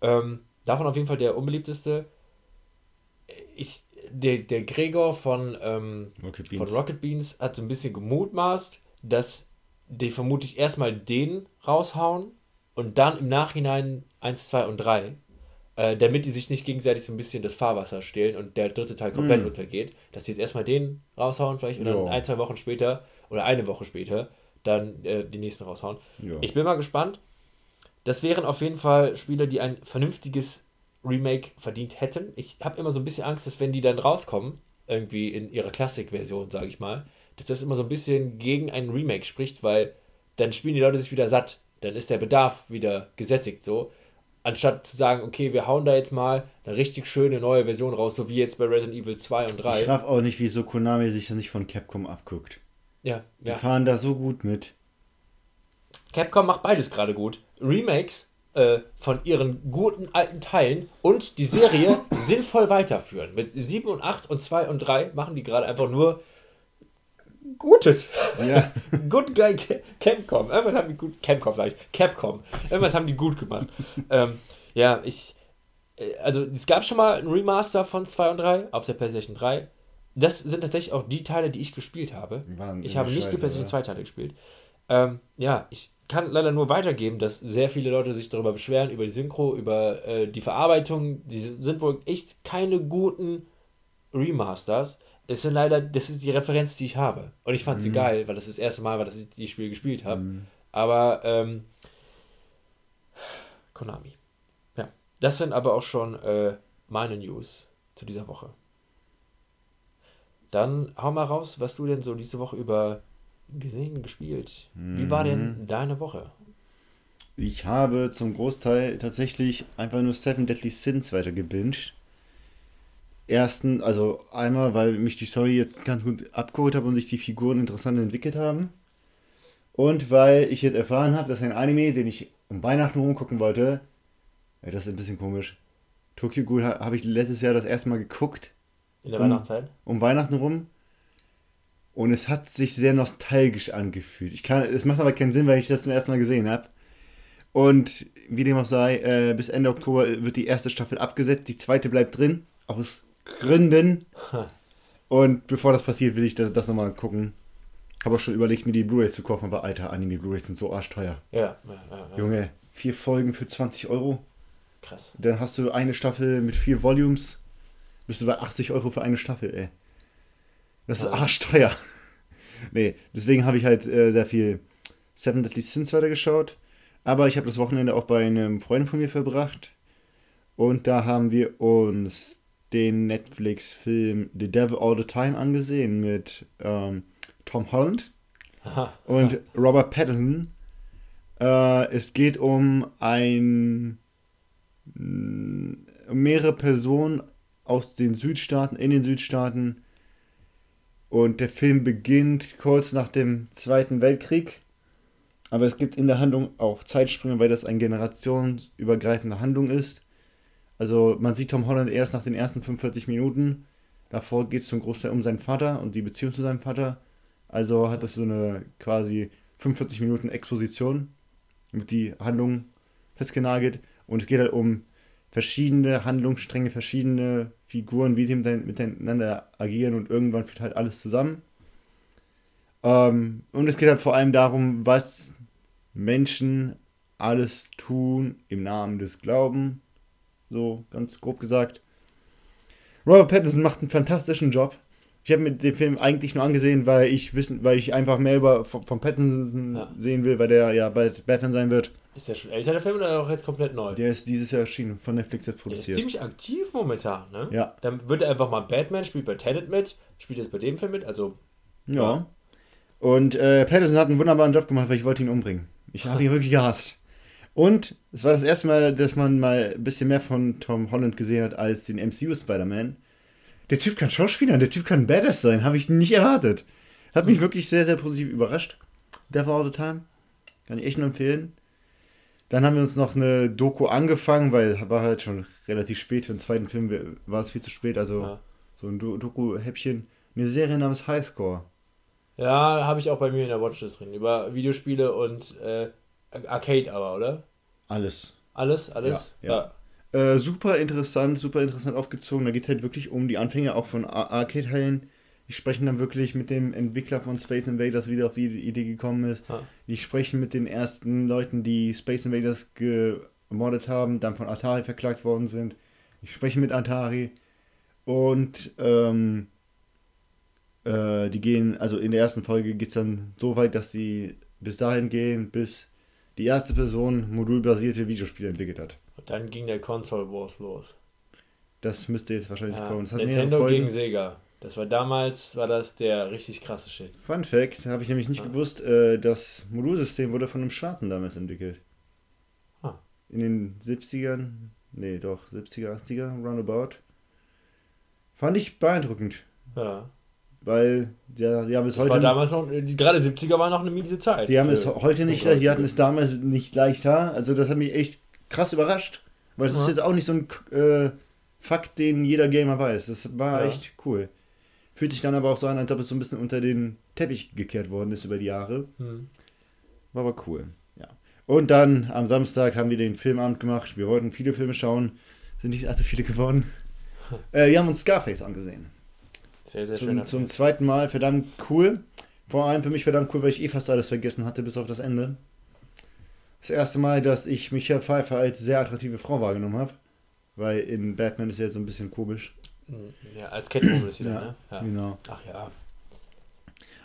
Ähm, davon auf jeden Fall der unbeliebteste. Ich, der, der Gregor von, ähm, Rocket von Rocket Beans hat so ein bisschen gemutmaßt, dass die vermutlich erstmal den raushauen und dann im Nachhinein 1, 2 und 3, äh, damit die sich nicht gegenseitig so ein bisschen das Fahrwasser stehlen und der dritte Teil komplett mm. untergeht, dass sie jetzt erstmal den raushauen vielleicht und dann ein, zwei Wochen später oder eine Woche später dann äh, die nächsten raushauen. Jo. Ich bin mal gespannt. Das wären auf jeden Fall Spiele, die ein vernünftiges Remake verdient hätten. Ich habe immer so ein bisschen Angst, dass wenn die dann rauskommen, irgendwie in ihrer Klassikversion, sage ich mal, dass das immer so ein bisschen gegen ein Remake spricht, weil dann spielen die Leute sich wieder satt. Dann ist der Bedarf wieder gesättigt so. Anstatt zu sagen, okay, wir hauen da jetzt mal eine richtig schöne neue Version raus, so wie jetzt bei Resident Evil 2 und 3. Ich raff auch nicht, wieso Konami sich das nicht von Capcom abguckt. Ja, Die ja. fahren da so gut mit. Capcom macht beides gerade gut. Remakes äh, von ihren guten alten Teilen und die Serie sinnvoll weiterführen. Mit 7 und 8 und 2 und 3 machen die gerade einfach nur Gutes. Ja. Good Guy Ca- Capcom. Irgendwas haben die gut. Capcom vielleicht. Capcom. Irgendwas haben die gut gemacht. ähm, ja, ich. äh, Also, es gab schon mal ein Remaster von 2 und 3 auf der PlayStation 3. Das sind tatsächlich auch die Teile, die ich gespielt habe. Waren Ich habe nicht die PlayStation oder? 2 Teile gespielt. Ähm, ja, ich kann leider nur weitergeben, dass sehr viele Leute sich darüber beschweren, über die Synchro, über äh, die Verarbeitung. Die sind sind wohl echt keine guten Remasters. Es sind leider, das ist die Referenz, die ich habe. Und ich fand sie geil, weil das ist das erste Mal war, dass ich die Spiele gespielt habe. Mhm. Aber, ähm, Konami. Ja, das sind aber auch schon äh, meine News zu dieser Woche. Dann hau mal raus, was du denn so diese Woche über gesehen, gespielt. Wie war denn deine Woche? Ich habe zum Großteil tatsächlich einfach nur Seven Deadly Sins weitergebinged. Ersten, also einmal, weil mich die Story jetzt ganz gut abgeholt hat und sich die Figuren interessant entwickelt haben. Und weil ich jetzt erfahren habe, dass ein Anime, den ich um Weihnachten rumgucken wollte, ja, das ist ein bisschen komisch. Tokyo Ghoul ha- habe ich letztes Jahr das erste Mal geguckt, In der Um- Weihnachtszeit? um Weihnachten rum. Und es hat sich sehr nostalgisch angefühlt. Ich kann, es macht aber keinen Sinn, weil ich das zum ersten Mal gesehen habe. Und wie dem auch sei, äh, bis Ende Oktober wird die erste Staffel abgesetzt, die zweite bleibt drin, aus Gründen. Und bevor das passiert, will ich das, das nochmal gucken. Habe auch schon überlegt, mir die Blu-rays zu kaufen, aber alter, Anime-Blu-rays sind so arschteuer. Ja, ja, ja, ja. Junge, vier Folgen für 20 Euro. krass. Dann hast du eine Staffel mit vier Volumes. Bist du bei 80 Euro für eine Staffel, ey. Das ist Ja. arschteuer. nee, deswegen habe ich halt äh, sehr viel Seven Deadly Sins weitergeschaut. Aber ich habe das Wochenende auch bei einem Freund von mir verbracht. Und da haben wir uns den Netflix-Film The Devil All the Time angesehen mit ähm, Tom Holland Aha. und Robert Pattinson. Äh, es geht um ein um mehrere Personen aus den Südstaaten, in den Südstaaten. Und der Film beginnt kurz nach dem Zweiten Weltkrieg. Aber es gibt in der Handlung auch Zeitsprünge, weil das eine generationsübergreifende Handlung ist. Also man sieht Tom Holland erst nach den ersten 45 Minuten. Davor geht es zum Großteil um seinen Vater und die Beziehung zu seinem Vater. Also hat das so eine quasi 45 Minuten Exposition mit die Handlung festgenagelt. Und es geht halt um verschiedene Handlungsstränge, verschiedene Figuren, wie sie mitein- miteinander agieren und irgendwann führt halt alles zusammen. Ähm, und es geht halt vor allem darum, was Menschen alles tun im Namen des Glauben. So ganz grob gesagt. Robert Pattinson macht einen fantastischen Job. Ich habe mir den Film eigentlich nur angesehen, weil ich wissen, weil ich einfach mehr über von, von Pattinson Ja. sehen will, weil der ja bald Batman sein wird. Ist der schon älter, der Film, oder auch jetzt komplett neu? Der ist dieses Jahr erschienen, von Netflix jetzt Der ist produziert. ziemlich aktiv momentan, ne? Ja. Dann wird er einfach mal Batman, spielt bei Tenet mit, spielt jetzt bei dem Film mit, also Ja. Und äh, Pattinson hat einen wunderbaren Job gemacht, weil ich wollte ihn umbringen. Ich habe ihn wirklich gehasst. Und es war das erste Mal, dass man mal ein bisschen mehr von Tom Holland gesehen hat als den MCU Spider-Man. Der Typ kann Schauspieler, der Typ kann Badass sein, habe ich nicht erwartet. Hat mich wirklich sehr, sehr positiv überrascht. Devil All the Time. Kann ich echt nur empfehlen. Dann haben wir uns noch eine Doku angefangen, weil war halt schon relativ spät. Für den zweiten Film war es viel zu spät. Also Ja. so ein Do- Doku-Häppchen. Eine Serie namens Highscore. Ja, habe ich auch bei mir in der Watchlist drin. Über Videospiele und äh, Arcade aber, oder? Alles. Alles, alles? Ja, Äh, super interessant, super interessant aufgezogen. Da geht es halt wirklich um die Anfänge auch von Ar- Arcade-Teilen. Die sprechen dann wirklich mit dem Entwickler von Space Invaders, wie der auf die Idee gekommen ist. Ja. Die sprechen mit den ersten Leuten, die Space Invaders gemoddet haben, dann von Atari verklagt worden sind. Die sprechen mit Atari. Und ähm, äh, die gehen, also in der ersten Folge geht es dann so weit, dass sie bis dahin gehen, bis die erste Person modulbasierte Videospiele entwickelt hat. Und dann ging der Console Wars los. Das müsste jetzt wahrscheinlich Ja. kommen. Das hat Nintendo gegen. Sega. Das war damals, war das der richtig krasse Shit. Fun Fact, habe ich nämlich nicht Ja. gewusst, äh, das Modulsystem wurde von einem Schwarzen damals entwickelt. Ah. In den 70ern, nee, doch, 70er, 80er, roundabout. Fand ich beeindruckend, Ja. weil der, die haben es Das war heute, damals noch, gerade 70er war noch eine miese Zeit. die haben es heute nicht, die hatten es damals nicht leichter. Also das hat mich echt krass überrascht, weil das ist Ja. jetzt auch nicht so ein äh, Fakt, den jeder Gamer weiß. Das war Ja. echt cool. Fühlt sich dann aber auch so an, als ob es so ein bisschen unter den Teppich gekehrt worden ist über die Jahre. Hm. War aber cool, ja. Und dann am Samstag haben wir den Filmabend gemacht. Wir wollten viele Filme schauen, sind nicht allzu viele geworden. Äh, wir haben uns Scarface angesehen. Sehr, sehr Zum, schön. zum zweiten Mal, verdammt cool. Vor allem für mich verdammt cool, weil ich eh fast alles vergessen hatte, bis auf das Ende. Das erste Mal, dass ich Michael Pfeiffer als sehr attraktive Frau wahrgenommen habe. Weil in Batman ist er jetzt so ein bisschen komisch. Ja, als Catwoman ist sie dann, Ja. ne? Ja. Genau. Ach ja.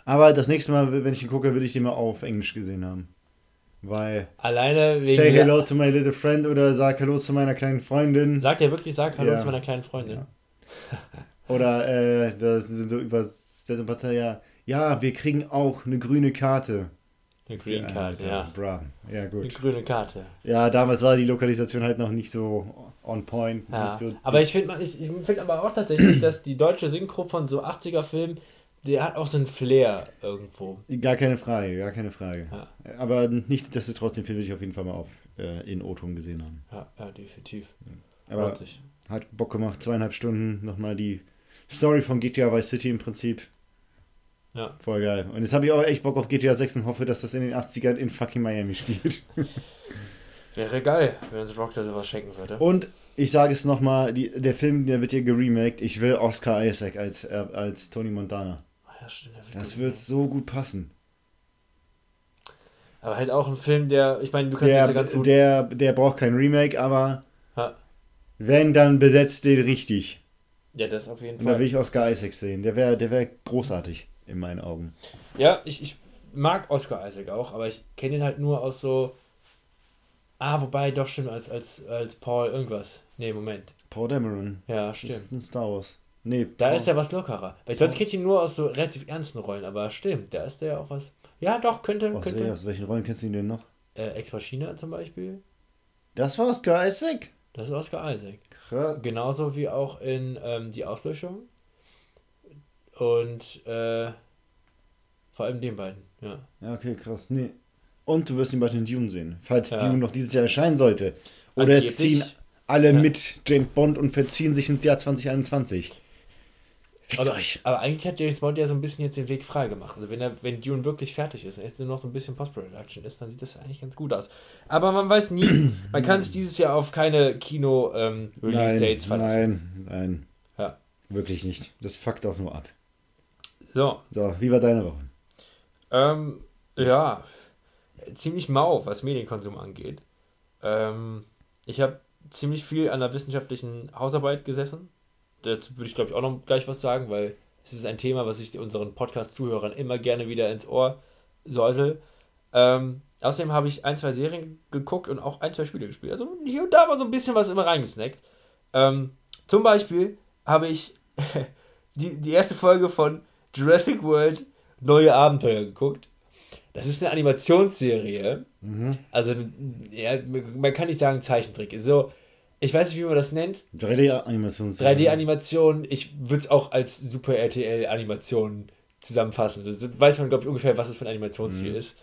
Aber das nächste Mal, wenn ich ihn gucke, will ich den mal auf Englisch gesehen haben. Weil Alleine wegen. Say hello to my little friend oder sag hallo zu meiner kleinen Freundin. Sagt er wirklich, sag Hallo Ja. zu meiner kleinen Freundin. Oder äh, das sind so übersetzte Partei, ja, ja, wir kriegen auch eine grüne Karte. Eine Green Card, ja. Bra. Ja, Eine gut. grüne Karte. Ja, damals war die Lokalisation halt noch nicht so on point. Ja. Nicht so aber ich finde ich, ich find aber auch tatsächlich, dass die deutsche Synchro von so 80er-Filmen, der hat auch so einen Flair irgendwo. Gar keine Frage, gar keine Frage. Ja. Aber nichtsdestotrotz, den Film will ich auf jeden Fall mal auf, äh, in O-Ton gesehen haben. Ja, ja definitiv. Aber sich. hat Bock gemacht, zweieinhalb Stunden, nochmal die Story von GTA Vice City im Prinzip. Ja. Voll geil. Und jetzt habe ich auch echt Bock auf GTA 6 und hoffe, dass das in den 80ern in fucking Miami spielt. Wäre geil, wenn uns Rockstar sowas schenken würde. Und ich sage es nochmal, der Film, der wird hier geremaked. Ich will Oscar Isaac als, äh, als Tony Montana. Ah, ja, stimmt, der Das wird so gut passen. Aber halt auch ein Film, der, ich meine, du kannst Der, jetzt ja ganz gut. der, der braucht kein Remake, aber Ja. wenn, dann besetzt den richtig. ja, das auf jeden Und da will Fall. ich Oscar Isaac sehen. Der wäre der wär großartig in meinen Augen. Ja, ich, ich mag Oscar Isaac auch, aber ich kenne ihn halt nur aus so. Ah, wobei, doch stimmt, als, als, als Paul irgendwas. Nee, Moment. Paul Dameron. Ja, stimmt. ist ein Star Wars. Nee, Da Paul- ist er was lockerer. Weil sonst kenne ich ihn nur aus so relativ ernsten Rollen, aber stimmt, da ist der ja auch was. Ja, doch, könnte. Aus, könnte. aus welchen Rollen kennst du ihn denn noch? Äh, Ex Machina zum Beispiel. Das war Oscar Isaac. Das ist Oscar Isaac. Krass. Genauso wie auch in ähm, Die Auslöschung. Und äh, vor allem den beiden, ja. Ja, okay, krass. Nee. Und du wirst ihn bald in Dune sehen. Falls Ja. Dune noch dieses Jahr erscheinen sollte. Oder es Angeblich- ziehen alle Ja. mit James Bond und verziehen sich ins Jahr 2021. Fickt Aber, euch. aber eigentlich hat James Bond ja so ein bisschen jetzt den Weg frei gemacht. Also wenn er, wenn Dune wirklich fertig ist und jetzt nur noch so ein bisschen Post-Production ist, dann sieht das eigentlich ganz gut aus. Aber man weiß nie, man kann sich dieses Jahr auf keine Kino-Release-Dates verlassen. nein, nein. Ja. Wirklich nicht. Das fuckt auch nur ab. So, So, wie war deine Woche? ähm, ja, ziemlich mau, was Medienkonsum angeht. Ähm, ich habe ziemlich viel an der wissenschaftlichen Hausarbeit gesessen. Dazu würde ich, glaube ich, auch noch gleich was sagen, weil es ist ein Thema, was ich unseren Podcast-Zuhörern immer gerne wieder ins Ohr säusel. Ähm, außerdem habe ich ein, zwei Serien geguckt und auch ein, zwei Spiele gespielt. Also hier und da war so ein bisschen was immer reingesnackt. Ähm, zum Beispiel habe ich die, die erste Folge von Jurassic World Neue Abenteuer geguckt. Das ist eine Animationsserie. Mhm. Also, ja, man kann nicht sagen Zeichentrick. So, ich weiß nicht, wie man das nennt. 3D-Animation. 3D-Animation, ich würde es auch als Super RTL-Animation zusammenfassen. Das weiß man, glaube ich, ungefähr, was es für ein Animationsstil Mhm. ist.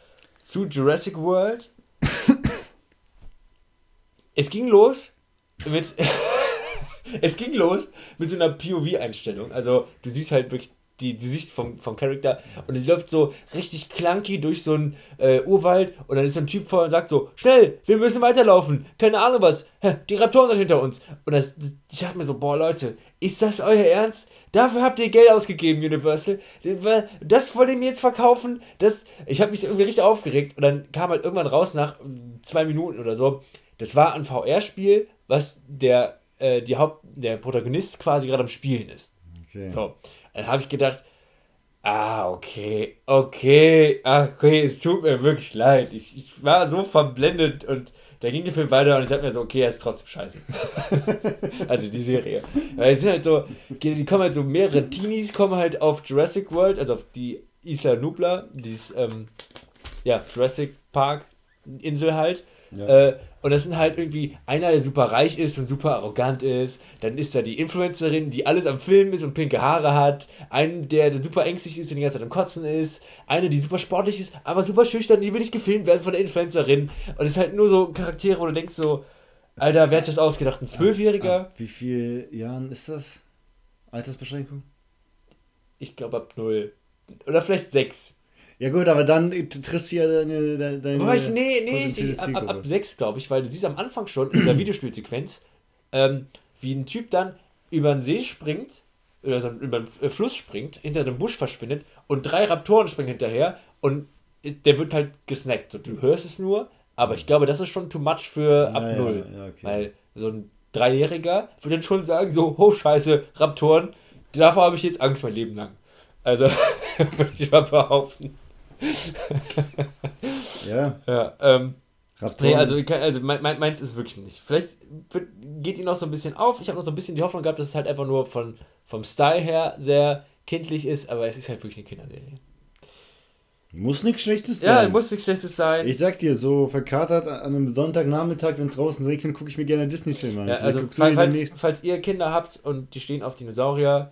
Zu Jurassic World. es ging los mit. es ging los mit so einer POV-Einstellung. Also, du siehst halt wirklich die, die Sicht vom, vom Charakter und die läuft so richtig clunky durch so einen äh, Urwald und dann ist so ein Typ vor und sagt so, schnell, wir müssen weiterlaufen, keine Ahnung was, die Raptoren sind hinter uns. Und das, ich dachte mir so, boah Leute, ist das euer Ernst? Dafür habt ihr Geld ausgegeben, Universal. Das wollt ihr mir jetzt verkaufen? Das, ich habe mich irgendwie richtig aufgeregt und dann kam halt irgendwann raus nach mm, zwei Minuten oder so, das war ein VR-Spiel, was der, äh, die Haupt, der Protagonist quasi gerade am Spielen ist. Okay. So, dann habe ich gedacht, ah, okay, okay, ach, okay, es tut mir wirklich leid. Ich, ich war so verblendet und dann ging der Film weiter und ich dachte mir so, okay, er ist trotzdem scheiße. also die Serie. Weil es sind halt so, die kommen halt so mehrere Teenies kommen halt auf Jurassic World, also auf die Isla Nubla, dieses, ähm, ja, Jurassic Park Insel halt. Ja. Äh, und das sind halt irgendwie einer, der super reich ist und super arrogant ist. Dann ist da die Influencerin, die alles am Filmen ist und pinke Haare hat. Ein, der, der super ängstlich ist und die ganze Zeit am Kotzen ist. Eine, die super sportlich ist, aber super schüchtern, die will nicht gefilmt werden von der Influencerin. Und es ist halt nur so Charaktere, wo du denkst so, Alter, wer hat das ausgedacht? Ein Zwölfjähriger? Ab, ab wie viel Jahren ist das? Altersbeschränkung? Ich glaube ab null. Oder vielleicht sechs. Ja gut, aber dann triffst du ja deine, deine Wobei ich, nee, nee, ich, ab, ab, ab 6, glaube ich, weil du siehst am Anfang schon in dieser Videospielsequenz, ähm, wie ein Typ dann über einen See springt, oder so über einen äh, Fluss springt, hinter einem Busch verschwindet und drei Raptoren springen hinterher und der wird halt gesnackt. So, du hörst es nur, aber ich glaube, das ist schon too much für ab ja, 0. Ja, okay. Weil so ein Dreijähriger würde dann schon sagen, so, oh scheiße, Raptoren, davor habe ich jetzt Angst mein Leben lang. Also, würde ich mal behaupten. ja. Ja, ähm, Nee, also, also meins ist wirklich nicht. Vielleicht geht ihn noch so ein bisschen auf. Ich habe noch so ein bisschen die Hoffnung gehabt, dass es halt einfach nur von, vom Style her sehr kindlich ist, aber es ist halt wirklich eine Kinderserie. Muss nichts Schlechtes sein. Ja, muss nichts Schlechtes sein. Ich sag dir, so verkatert an einem Sonntagnachmittag, wenn es draußen regnet, gucke ich mir gerne Disney-Filme an. Ja, also, falls, falls ihr Kinder habt und die stehen auf Dinosaurier,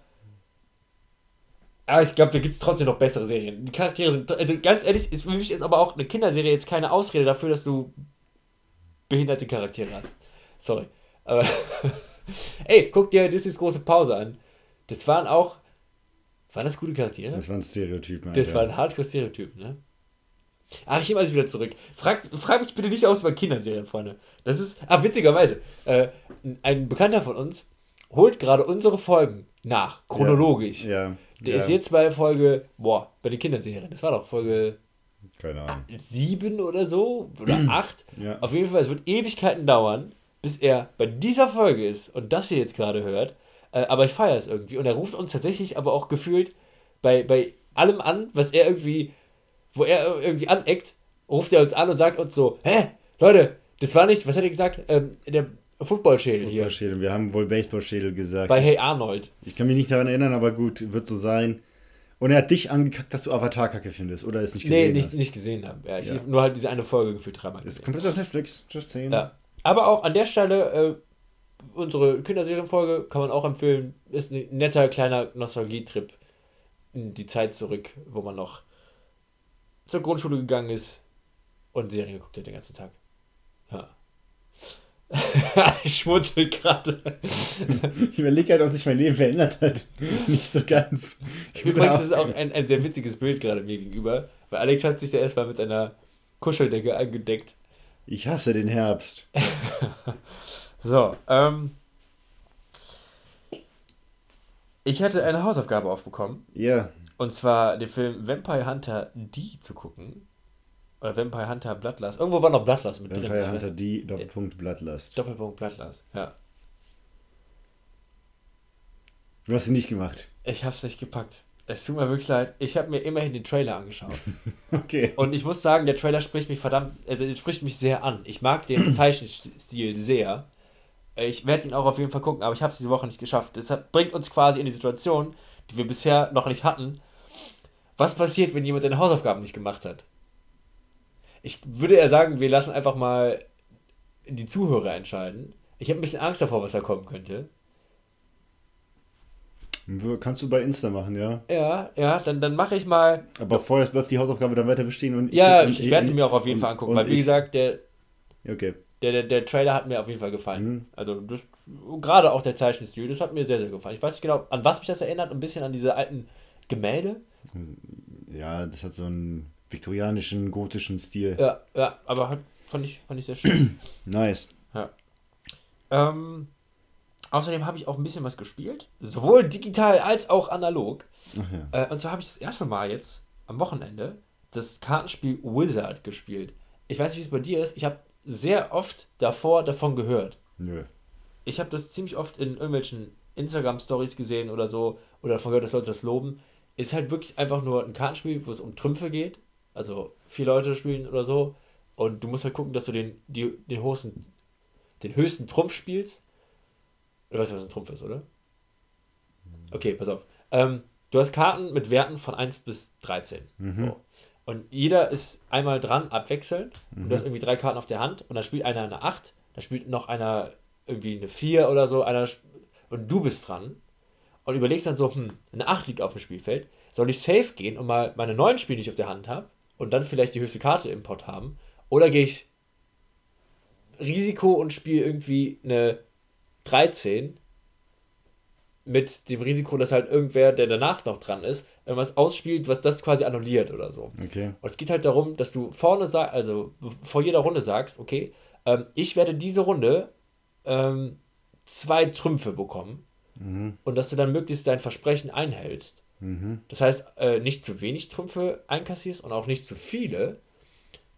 aber ich glaube, da gibt es trotzdem noch bessere Serien. Die Charaktere sind, also ganz ehrlich, ist, für mich ist aber auch eine Kinderserie jetzt keine Ausrede dafür, dass du behinderte Charaktere hast. Sorry. Aber, ey, guck dir Disneys große Pause an. Das waren auch, waren das gute Charaktere? Das waren Stereotypen. Alter. Das waren Hardcore-Stereotypen, ne? Ach, ich nehme alles wieder zurück. Frag, frag mich bitte nicht aus über Kinderserien, Freunde. Das ist, ah, witzigerweise, äh, ein Bekannter von uns holt gerade unsere Folgen nach, chronologisch. Ja. ja. Der ja. ist jetzt bei Folge, boah, bei den Kinderserien. Das war doch Folge. Keine Ahnung. Sieben oder so? Oder acht? Ja. Auf jeden Fall, es wird Ewigkeiten dauern, bis er bei dieser Folge ist und das hier jetzt gerade hört. Äh, aber ich feiere es irgendwie. Und er ruft uns tatsächlich aber auch gefühlt bei, bei allem an, was er irgendwie, wo er irgendwie aneckt, ruft er uns an und sagt uns so: Hä, Leute, das war nicht, was hat er gesagt? Ähm, der Footballschädel hier. Footballschädel, wir haben wohl Baseballschädel gesagt. Bei Hey Arnold. Ich kann mich nicht daran erinnern, aber gut, wird so sein. Und er hat dich angekackt, dass du Avatar kacke findest, oder ist nicht gesehen? Nee, nicht, hast. nicht gesehen habe. Ja, ich ja. nur halt diese eine Folge gefühlt dreimal gesehen. Ist komplett auf Netflix, just saying. Ja. Aber auch an der Stelle, äh, unsere Kinderserienfolge kann man auch empfehlen. Ist ein netter kleiner Nostalgietrip in die Zeit zurück, wo man noch zur Grundschule gegangen ist und Serien geguckt hat den ganzen Tag. Ich schmunzel gerade. ich überlege halt, ob sich mein Leben verändert hat. Nicht so ganz. Übrigens ist es auch ein, ein sehr witziges Bild gerade mir gegenüber, weil Alex hat sich da erstmal mit seiner Kuscheldecke angedeckt. Ich hasse den Herbst. so, ähm. Ich hatte eine Hausaufgabe aufbekommen. Ja. Und zwar den Film Vampire Hunter D zu gucken. Oder Vampire Hunter Bloodlust. Irgendwo war noch Bloodlust mit Vampire drin. Vampire Hunter D, Doppelpunkt Bloodlust. Doppelpunkt Bloodlust, ja. Du hast ihn nicht gemacht. Ich hab's nicht gepackt. Es tut mir wirklich leid. Ich habe mir immerhin den Trailer angeschaut. okay. Und ich muss sagen, der Trailer spricht mich verdammt, also es spricht mich sehr an. Ich mag den Zeichenstil sehr. Ich werde ihn auch auf jeden Fall gucken, aber ich habe es diese Woche nicht geschafft. Deshalb bringt uns quasi in die Situation, die wir bisher noch nicht hatten. Was passiert, wenn jemand seine Hausaufgaben nicht gemacht hat? Ich würde eher sagen, wir lassen einfach mal die Zuhörer entscheiden. Ich habe ein bisschen Angst davor, was da kommen könnte. Kannst du bei Insta machen, ja? Ja, ja, dann, dann mache ich mal. Aber vorher bleibt die Hausaufgabe dann weiter bestehen und. Ja, ich, ich, werde sie mir auch auf jeden und, Fall angucken, weil wie ich, gesagt, der. Okay. Der, der, der Trailer hat mir auf jeden Fall gefallen. Mhm. Also das, gerade auch der Zeichenstil, das hat mir sehr, sehr gefallen. Ich weiß nicht genau, an was mich das erinnert, ein bisschen an diese alten Gemälde. Ja, das hat so ein viktorianischen, gotischen Stil. Ja, ja, aber hat, fand, ich, fand ich sehr schön. nice. Ja. Ähm, außerdem habe ich auch ein bisschen was gespielt, sowohl digital als auch analog. Ja. Äh, und zwar habe ich das erste Mal jetzt am Wochenende das Kartenspiel Wizard gespielt. Ich weiß nicht, wie es bei dir ist. Ich habe sehr oft davor davon gehört. Nö. Ich habe das ziemlich oft in irgendwelchen Instagram-Stories gesehen oder so, oder davon gehört, dass Leute das loben. Ist halt wirklich einfach nur ein Kartenspiel, wo es um Trümpfe geht also vier Leute spielen oder so. und du musst halt gucken, dass du den, die, den, höchsten, den höchsten Trumpf spielst. Du weißt ja, was ein Trumpf ist, oder? Okay, pass auf. Ähm, du hast Karten mit Werten von 1 bis 13. Mhm. So. Und jeder ist einmal dran, abwechselnd. Und Mhm. du hast irgendwie drei Karten auf der Hand. Und dann spielt einer eine 8, dann spielt noch einer irgendwie eine 4 oder so. Einer und du bist dran. Und überlegst dann so, hm, eine 8 liegt auf dem Spielfeld. Soll ich safe gehen und mal meine 9 Spiele, die ich auf der Hand habe, und dann vielleicht die höchste Karte im Pot haben? Oder gehe ich Risiko und spiele irgendwie eine 13 mit dem Risiko, dass halt irgendwer, der danach noch dran ist, irgendwas ausspielt, was das quasi annulliert oder so. Okay. Und es geht halt darum, dass du vorne sagst, also vor jeder Runde sagst, okay, ähm, ich werde diese Runde ähm, zwei Trümpfe bekommen Mhm. und dass du dann möglichst dein Versprechen einhältst. Mhm. Das heißt, äh, nicht zu wenig Trümpfe einkassierst und auch nicht zu viele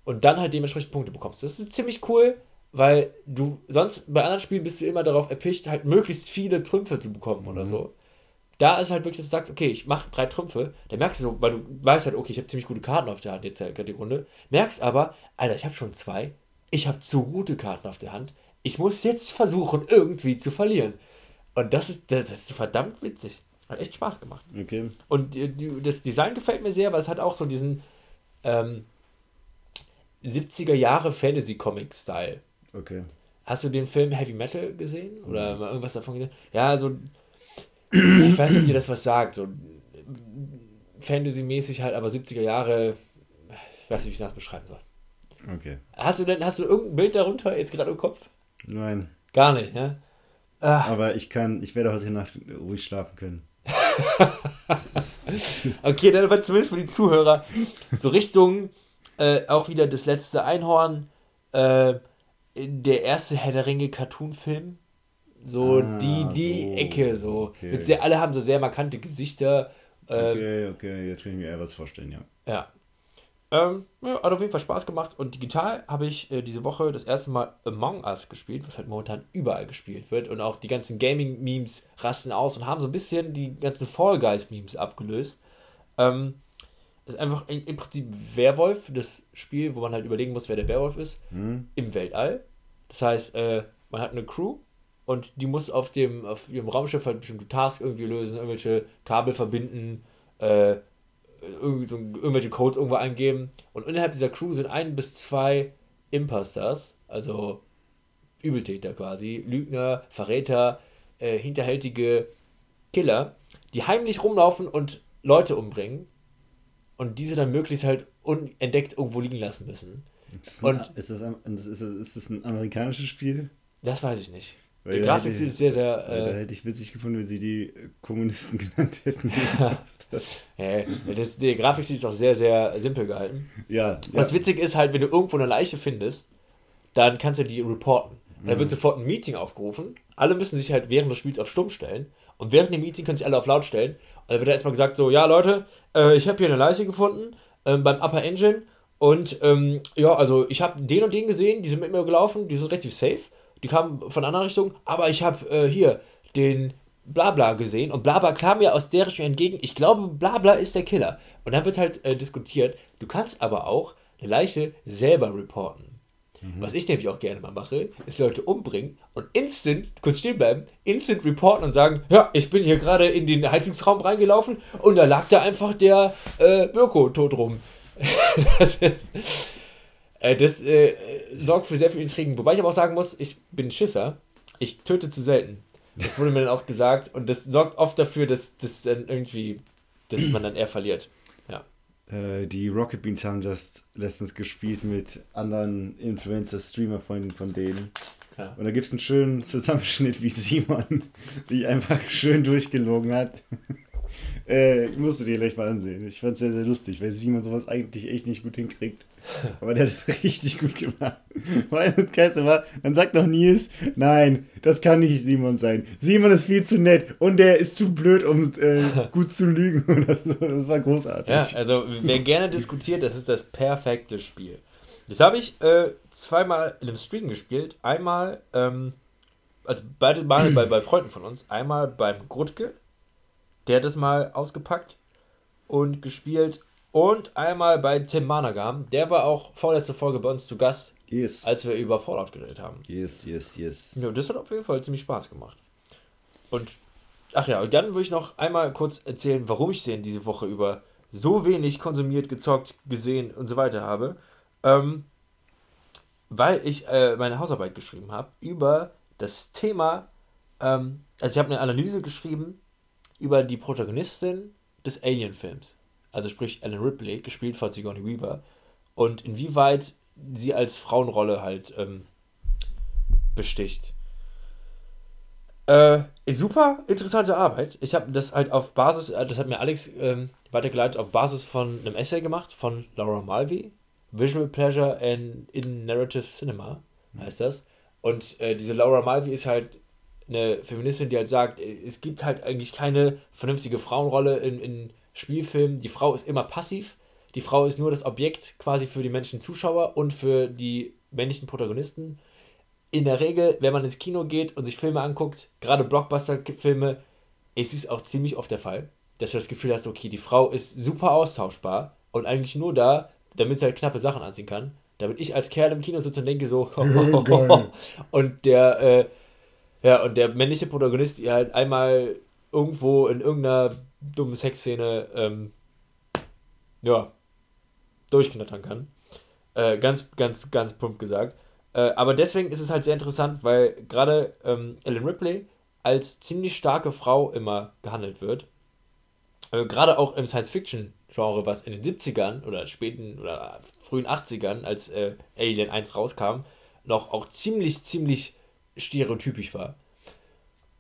und dann halt dementsprechend Punkte bekommst. Das ist ziemlich cool, weil du sonst bei anderen Spielen bist du immer darauf erpicht, halt möglichst viele Trümpfe zu bekommen oder so. Da ist halt wirklich, dass du sagst, okay, ich mache drei Trümpfe, dann merkst du so, weil du weißt halt, okay, ich habe ziemlich gute Karten auf der Hand jetzt halt gerade die Runde, merkst aber, Alter, ich habe schon zwei, ich habe zu gute Karten auf der Hand, ich muss jetzt versuchen, irgendwie zu verlieren. Und das ist, das ist verdammt witzig. Hat echt Spaß gemacht. Okay. Und äh, die- das Design gefällt mir sehr, weil es hat auch so diesen ähm, 70er Jahre Fantasy-Comic-Style. Okay. Hast du den Film Heavy Metal gesehen? Oder mal irgendwas davon gesehen? Ja, so. Ich weiß nicht, ob dir das was sagt. So Fantasy-mäßig halt, aber 70er Jahre. Ich weiß nicht, wie ich das beschreiben soll. Okay. Hast du denn, hast du irgendein Bild darunter jetzt gerade im Kopf? Nein. Gar nicht, ne? Ah, Aber ich kann, ich werde heute Nacht ruhig schlafen können. Okay, dann aber zumindest für die Zuhörer. So Richtung äh, auch wieder das letzte Einhorn. Äh, der erste Herr der Ringe Cartoon-Film. So Ah, die, die so, Ecke, so. okay. Sehr, alle haben so sehr markante Gesichter. Ähm, Okay, okay, jetzt kann ich mir eher was vorstellen, ja. Ja. Ähm, ja, hat auf jeden Fall Spaß gemacht. Und digital habe ich äh, diese Woche das erste Mal Among Us gespielt, was halt momentan überall gespielt wird. Und auch die ganzen Gaming-Memes rasten aus und haben so ein bisschen die ganzen Fall Guys-Memes abgelöst. Ähm, ist einfach im, im Prinzip Werwolf, das Spiel, wo man halt überlegen muss, wer der Werwolf ist, Hm? im Weltall. Das heißt, äh, man hat eine Crew und die muss auf dem auf ihrem Raumschiff halt bestimmte Tasks irgendwie lösen, irgendwelche Kabel verbinden, äh, irgendwie so, irgendwelche Codes irgendwo eingeben. Und innerhalb dieser Crew sind ein bis zwei Imposters, also Übeltäter quasi, Lügner, Verräter, äh, hinterhältige Killer, die heimlich rumlaufen und Leute umbringen und diese dann möglichst halt unentdeckt irgendwo liegen lassen müssen. Ist das, ein, Und- ist, das, ein- ist, das, ist das ein amerikanisches Spiel? Das weiß ich nicht. Weil Die da Grafik hätte ist sehr, sehr. Weil da Äh, hätte ich witzig gefunden, wenn sie die äh, Kommunisten genannt hätten. äh, das, die Grafik ist auch sehr, sehr simpel gehalten. ja, Was ja. witzig ist halt, wenn du irgendwo eine Leiche findest, dann kannst du die reporten. Dann wird sofort ein Meeting aufgerufen. Alle müssen sich halt während des Spiels auf Stumm stellen. Und während dem Meeting können sich alle auf laut stellen. Und dann wird erstmal gesagt: So, ja, Leute, äh, ich habe hier eine Leiche gefunden ähm, beim Upper Engine. Und ähm, ja, also ich habe den und den gesehen, die sind mit mir gelaufen, die sind relativ safe. Die kamen von einer anderen Richtung. Aber ich habe äh, hier den Blabla gesehen und Blabla kam mir aus der Richtung entgegen. Ich glaube, Blabla ist der Killer. Und dann wird halt äh, diskutiert. Du kannst aber auch eine Leiche selber reporten. Was ich nämlich auch gerne mal mache, ist Leute umbringen und instant, kurz stehen bleiben, instant reporten und sagen, ja, ich bin hier gerade in den Heizungsraum reingelaufen und da lag da einfach der äh, Mirko tot rum. das ist, äh, das äh, sorgt für sehr viel Intrigen. Wobei ich aber auch sagen muss, ich bin Schisser. Ich töte zu selten. Das wurde mir dann auch gesagt und das sorgt oft dafür, dass, dass dann irgendwie, dass man dann eher verliert. Ja. Äh, die Rocket Beans haben das letztens gespielt mit anderen Influencer-Streamer-Freunden von denen. Ja. Und da gibt es einen schönen Zusammenschnitt, wie Simon sich einfach schön durchgelogen hat. äh, ich musste dir gleich mal ansehen. Ich fand es sehr, sehr lustig, weil Simon sowas eigentlich echt nicht gut hinkriegt. Aber der hat es richtig gut gemacht. Weil das Geilste war, dann sagt noch Nils, nein, das kann nicht Simon sein. Simon ist viel zu nett und der ist zu blöd, um äh, gut zu lügen. So. Das war großartig. Ja, also wer gerne diskutiert, das ist das perfekte Spiel. Das habe ich äh, zweimal in einem Stream gespielt. Einmal, ähm, also beide Male bei, bei Freunden von uns. Einmal beim Grutke, der hat das mal ausgepackt und gespielt. Und einmal bei Tim Managam. Der war auch vorletzte Folge bei uns zu Gast, yes. als wir über Fallout geredet haben. Yes, yes, yes. Ja, das hat auf jeden Fall ziemlich Spaß gemacht. Und, ach ja, und dann würde ich noch einmal kurz erzählen, warum ich den diese Woche über so wenig konsumiert, gezockt, gesehen und so weiter habe. Ähm, weil ich äh, meine Hausarbeit geschrieben habe über das Thema, ähm, also ich habe eine Analyse geschrieben über die Protagonistin des Alien-Films. Also sprich Ellen Ripley, gespielt von Sigourney Weaver. Und inwieweit sie als Frauenrolle halt ähm, besticht. Äh, super interessante Arbeit. Ich habe das halt auf Basis, äh, das hat mir Alex ähm, weitergeleitet, auf Basis von einem Essay gemacht von Laura Mulvey. Visual Pleasure and in Narrative Cinema heißt das. Und äh, diese Laura Mulvey ist halt eine Feministin, die halt sagt, es gibt halt eigentlich keine vernünftige Frauenrolle in, in Spielfilmen. Die Frau ist immer passiv. Die Frau ist nur das Objekt quasi für die männlichen Zuschauer und für die männlichen Protagonisten. In der Regel, wenn man ins Kino geht und sich Filme anguckt, gerade Blockbuster-Filme, ist es auch ziemlich oft der Fall, dass du das Gefühl hast, okay, die Frau ist super austauschbar und eigentlich nur da, damit sie halt knappe Sachen anziehen kann. Damit ich als Kerl im Kino sitze und denke so, und der, äh, ja, und der männliche Protagonist ihr halt einmal irgendwo in irgendeiner dummen Sexszene, ähm, ja, durchknattern kann. Äh, ganz, ganz, ganz plump gesagt. Äh, aber deswegen ist es halt sehr interessant, weil gerade ähm, Ellen Ripley als ziemlich starke Frau immer gehandelt wird. Äh, gerade auch im Science-Fiction-Genre, was in den 70ern oder späten oder frühen 80ern, als äh, Alien 1 rauskam, noch auch ziemlich, ziemlich stereotypisch war.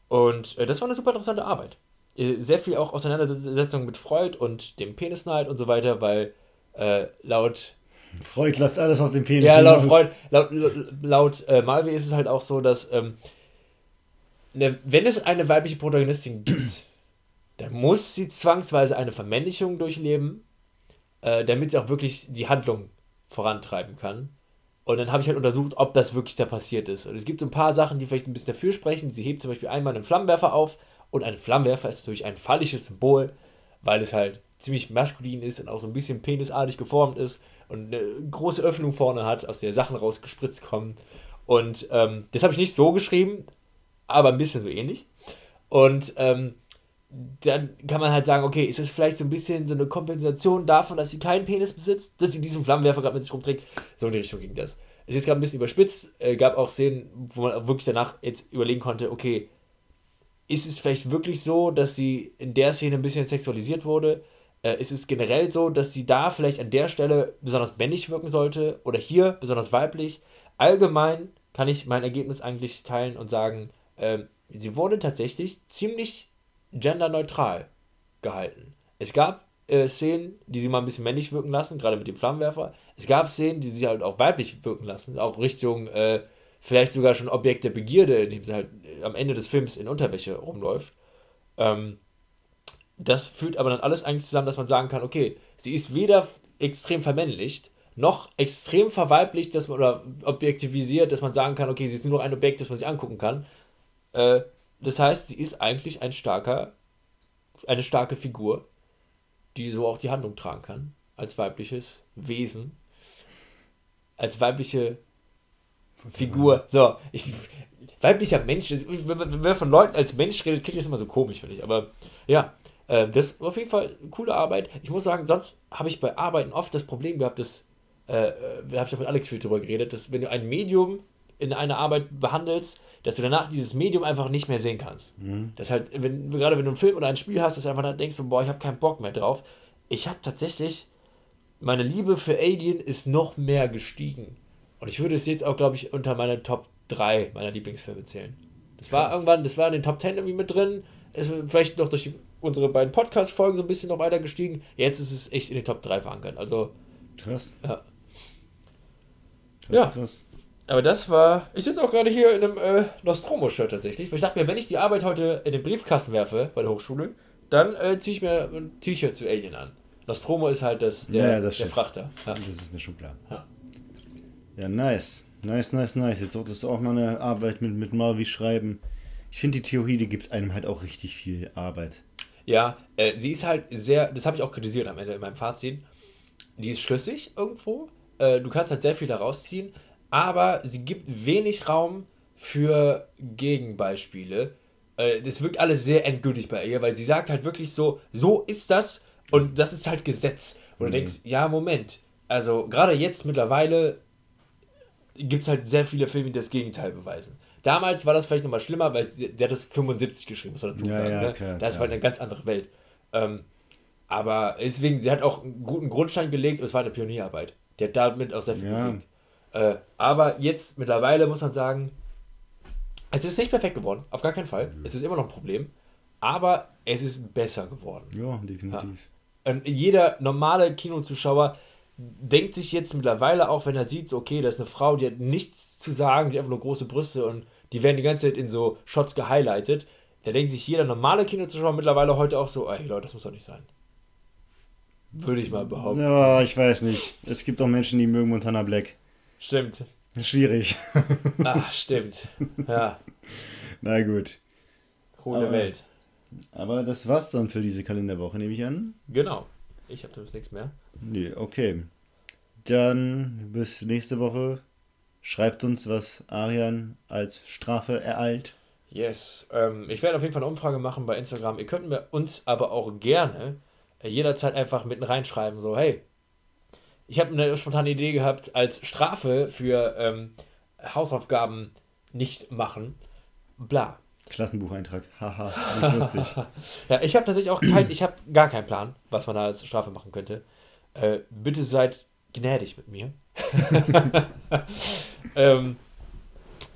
Und äh, das war eine super interessante Arbeit. Äh, sehr viel auch Auseinandersetzung mit Freud und dem Penisneid und so weiter, weil äh, laut Freud läuft alles auf den Penis. Ja, laut Freud, laut, laut äh, Malvi ist es halt auch so, dass ähm, ne, wenn es eine weibliche Protagonistin gibt, dann muss sie zwangsweise eine Vermännlichung durchleben, äh, damit sie auch wirklich die Handlung vorantreiben kann. Und dann habe ich halt untersucht, ob das wirklich da passiert ist. Und es gibt so ein paar Sachen, die vielleicht ein bisschen dafür sprechen. Sie hebt zum Beispiel einmal einen Flammenwerfer auf und ein Flammenwerfer ist natürlich ein phallisches Symbol, weil es halt ziemlich maskulin ist und auch so ein bisschen penisartig geformt ist und eine große Öffnung vorne hat, aus der Sachen rausgespritzt kommen. Und ähm, das habe ich nicht so geschrieben, aber ein bisschen so ähnlich. Und ähm, dann kann man halt sagen, okay, ist das vielleicht so ein bisschen so eine Kompensation davon, dass sie keinen Penis besitzt, dass sie diesen Flammenwerfer gerade mit sich rumträgt? So in die Richtung ging das. Es ist jetzt gerade ein bisschen überspitzt, äh, gab auch Szenen, wo man wirklich danach jetzt überlegen konnte, okay, ist es vielleicht wirklich so, dass sie in der Szene ein bisschen sexualisiert wurde? Äh, ist es generell so, dass sie da vielleicht an der Stelle besonders männlich wirken sollte oder hier besonders weiblich? Allgemein kann ich mein Ergebnis eigentlich teilen und sagen, äh, sie wurde tatsächlich ziemlich genderneutral gehalten. Es gab äh, Szenen, die sie mal ein bisschen männlich wirken lassen, gerade mit dem Flammenwerfer. Es gab Szenen, die sie halt auch weiblich wirken lassen, auch Richtung äh, vielleicht sogar schon Objekt der Begierde, indem sie halt äh, am Ende des Films in Unterwäsche rumläuft. Ähm, das führt aber dann alles eigentlich zusammen, dass man sagen kann, okay, sie ist weder extrem vermännlicht, noch extrem verweiblicht, dass man, oder objektivisiert, dass man sagen kann, okay, sie ist nur ein Objekt, das man sich angucken kann. Äh, das heißt, sie ist eigentlich ein starker, eine starke Figur, die so auch die Handlung tragen kann, als weibliches Wesen, als weibliche Figur. So, ich, weiblicher Mensch, wenn man von Leuten als Mensch redet, klingt das immer so komisch, finde ich. Aber ja, äh, das ist auf jeden Fall eine coole Arbeit. Ich muss sagen, sonst habe ich bei Arbeiten oft das Problem gehabt, dass, äh, äh da habe ich auch mit Alex viel drüber geredet, dass wenn du ein Medium in einer Arbeit behandelst, dass du danach dieses Medium einfach nicht mehr sehen kannst. Mhm. Das halt, wenn, gerade wenn du einen Film oder ein Spiel hast, dass du einfach dann denkst, boah, ich habe keinen Bock mehr drauf. Ich habe tatsächlich, meine Liebe für Alien ist noch mehr gestiegen. Und ich würde es jetzt auch, glaube ich, unter meine Top 3 meiner Lieblingsfilme zählen. Das Krass. war irgendwann, das war in den Top 10 irgendwie mit drin. Ist vielleicht noch durch unsere beiden Podcast-Folgen so ein bisschen noch weiter gestiegen. Jetzt ist es echt in den Top 3 verankert. Also. Krass. Ja. Krass, ja. krass. Aber das war. Ich sitze auch gerade hier in einem äh, Nostromo-Shirt tatsächlich. Weil ich dachte mir, wenn ich die Arbeit heute in den Briefkasten werfe bei der Hochschule, dann äh, ziehe ich mir ein T-Shirt zu Alien an. Nostromo ist halt das, der, ja, das der Frachter. Ja. Das ist mir schon klar. Ja. nice. Nice, nice, nice. Jetzt solltest du auch mal eine Arbeit mit, mit Marvi schreiben. Ich finde, die Theorie, die gibt einem halt auch richtig viel Arbeit. Ja, äh, sie ist halt sehr, das habe ich auch kritisiert am Ende in meinem Fazit. die ist schlüssig irgendwo. Äh, du kannst halt sehr viel daraus ziehen, aber sie gibt wenig Raum für Gegenbeispiele. Äh, das wirkt alles sehr endgültig bei ihr, weil sie sagt halt wirklich so, so ist das und das ist halt Gesetz. Und mhm. du denkst, ja, Moment. Also gerade jetzt mittlerweile gibt es halt sehr viele Filme, die das Gegenteil beweisen. Damals war das vielleicht nochmal schlimmer, weil der hat das 75 geschrieben, muss man dazu ja, sagen. Ja, ne? klar, das klar. war eine ganz andere Welt. Ähm, aber deswegen, sie hat auch einen guten Grundstein gelegt und es war eine Pionierarbeit. Die hat damit auch sehr viel ja. bewegt. Äh, aber jetzt mittlerweile muss man sagen, es ist nicht perfekt geworden, auf gar keinen Fall. Mhm. Es ist immer noch ein Problem, aber es ist besser geworden. Ja, definitiv. Ja. Und jeder normale Kinozuschauer denkt sich jetzt mittlerweile auch, wenn er sieht, okay, das ist eine Frau, die hat nichts zu sagen, die hat einfach nur große Brüste und die werden die ganze Zeit in so Shots gehighlightet. Da denkt sich jeder normale Kinozuschauer mittlerweile heute auch so, ey Leute, das muss doch nicht sein. Würde ich mal behaupten. Ja, ich weiß nicht. Es gibt auch Menschen, die mögen Montana Black. Stimmt. Schwierig. Ach, stimmt. Ja. Na gut. Coole aber, Welt. Aber das war's dann für diese Kalenderwoche, nehme ich an. Genau. Ich habe nichts mehr. Nee, okay. Dann bis nächste Woche. Schreibt uns, was Arian als Strafe ereilt. Yes. Ähm, ich werde auf jeden Fall eine Umfrage machen bei Instagram. Ihr könnt mir uns aber auch gerne äh, jederzeit einfach mitten reinschreiben, so, hey, ich habe eine spontane Idee gehabt, als Strafe für ähm, Hausaufgaben nicht machen, bla. Klassenbucheintrag, haha, nicht lustig. ja, ich habe tatsächlich auch kein, ich habe gar keinen Plan, was man da als Strafe machen könnte. Äh, bitte seid gnädig mit mir. ähm,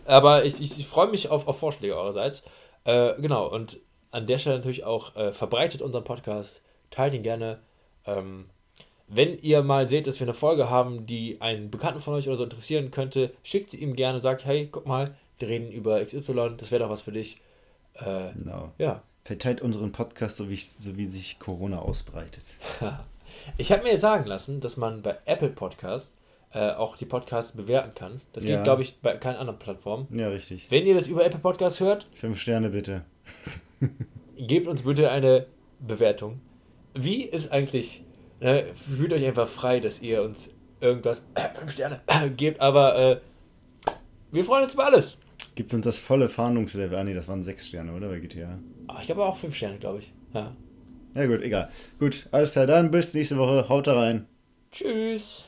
aber ich, ich, ich freue mich auf, auf Vorschläge eurerseits. Äh, genau, und an der Stelle natürlich auch äh, verbreitet unseren Podcast, teilt ihn gerne. Ähm, wenn ihr mal seht, dass wir eine Folge haben, die einen Bekannten von euch oder so interessieren könnte, schickt sie ihm gerne, sagt, hey, guck mal, wir reden über XY, das wäre doch was für dich. Äh, genau. Ja. Verteilt unseren Podcast, so wie, so wie sich Corona ausbreitet. ich habe mir sagen lassen, dass man bei Apple Podcast äh, auch die Podcasts bewerten kann. Das ja. geht, glaube ich, bei keiner anderen Plattform. Ja, richtig. Wenn ihr das über Apple Podcast hört, fünf Sterne bitte. gebt uns bitte eine Bewertung. Wie ist eigentlich, ne, fühlt euch einfach frei, dass ihr uns irgendwas, fünf Sterne, gebt, aber äh, wir freuen uns über alles. Gibt uns das volle Fahndungslevel. Ah, nee, das waren sechs Sterne, oder? Bei GTA. Ach, ich habe auch fünf Sterne, glaube ich. Ja. Ja, gut, egal. Gut, alles klar. Dann bis nächste Woche. Haut da rein. Tschüss.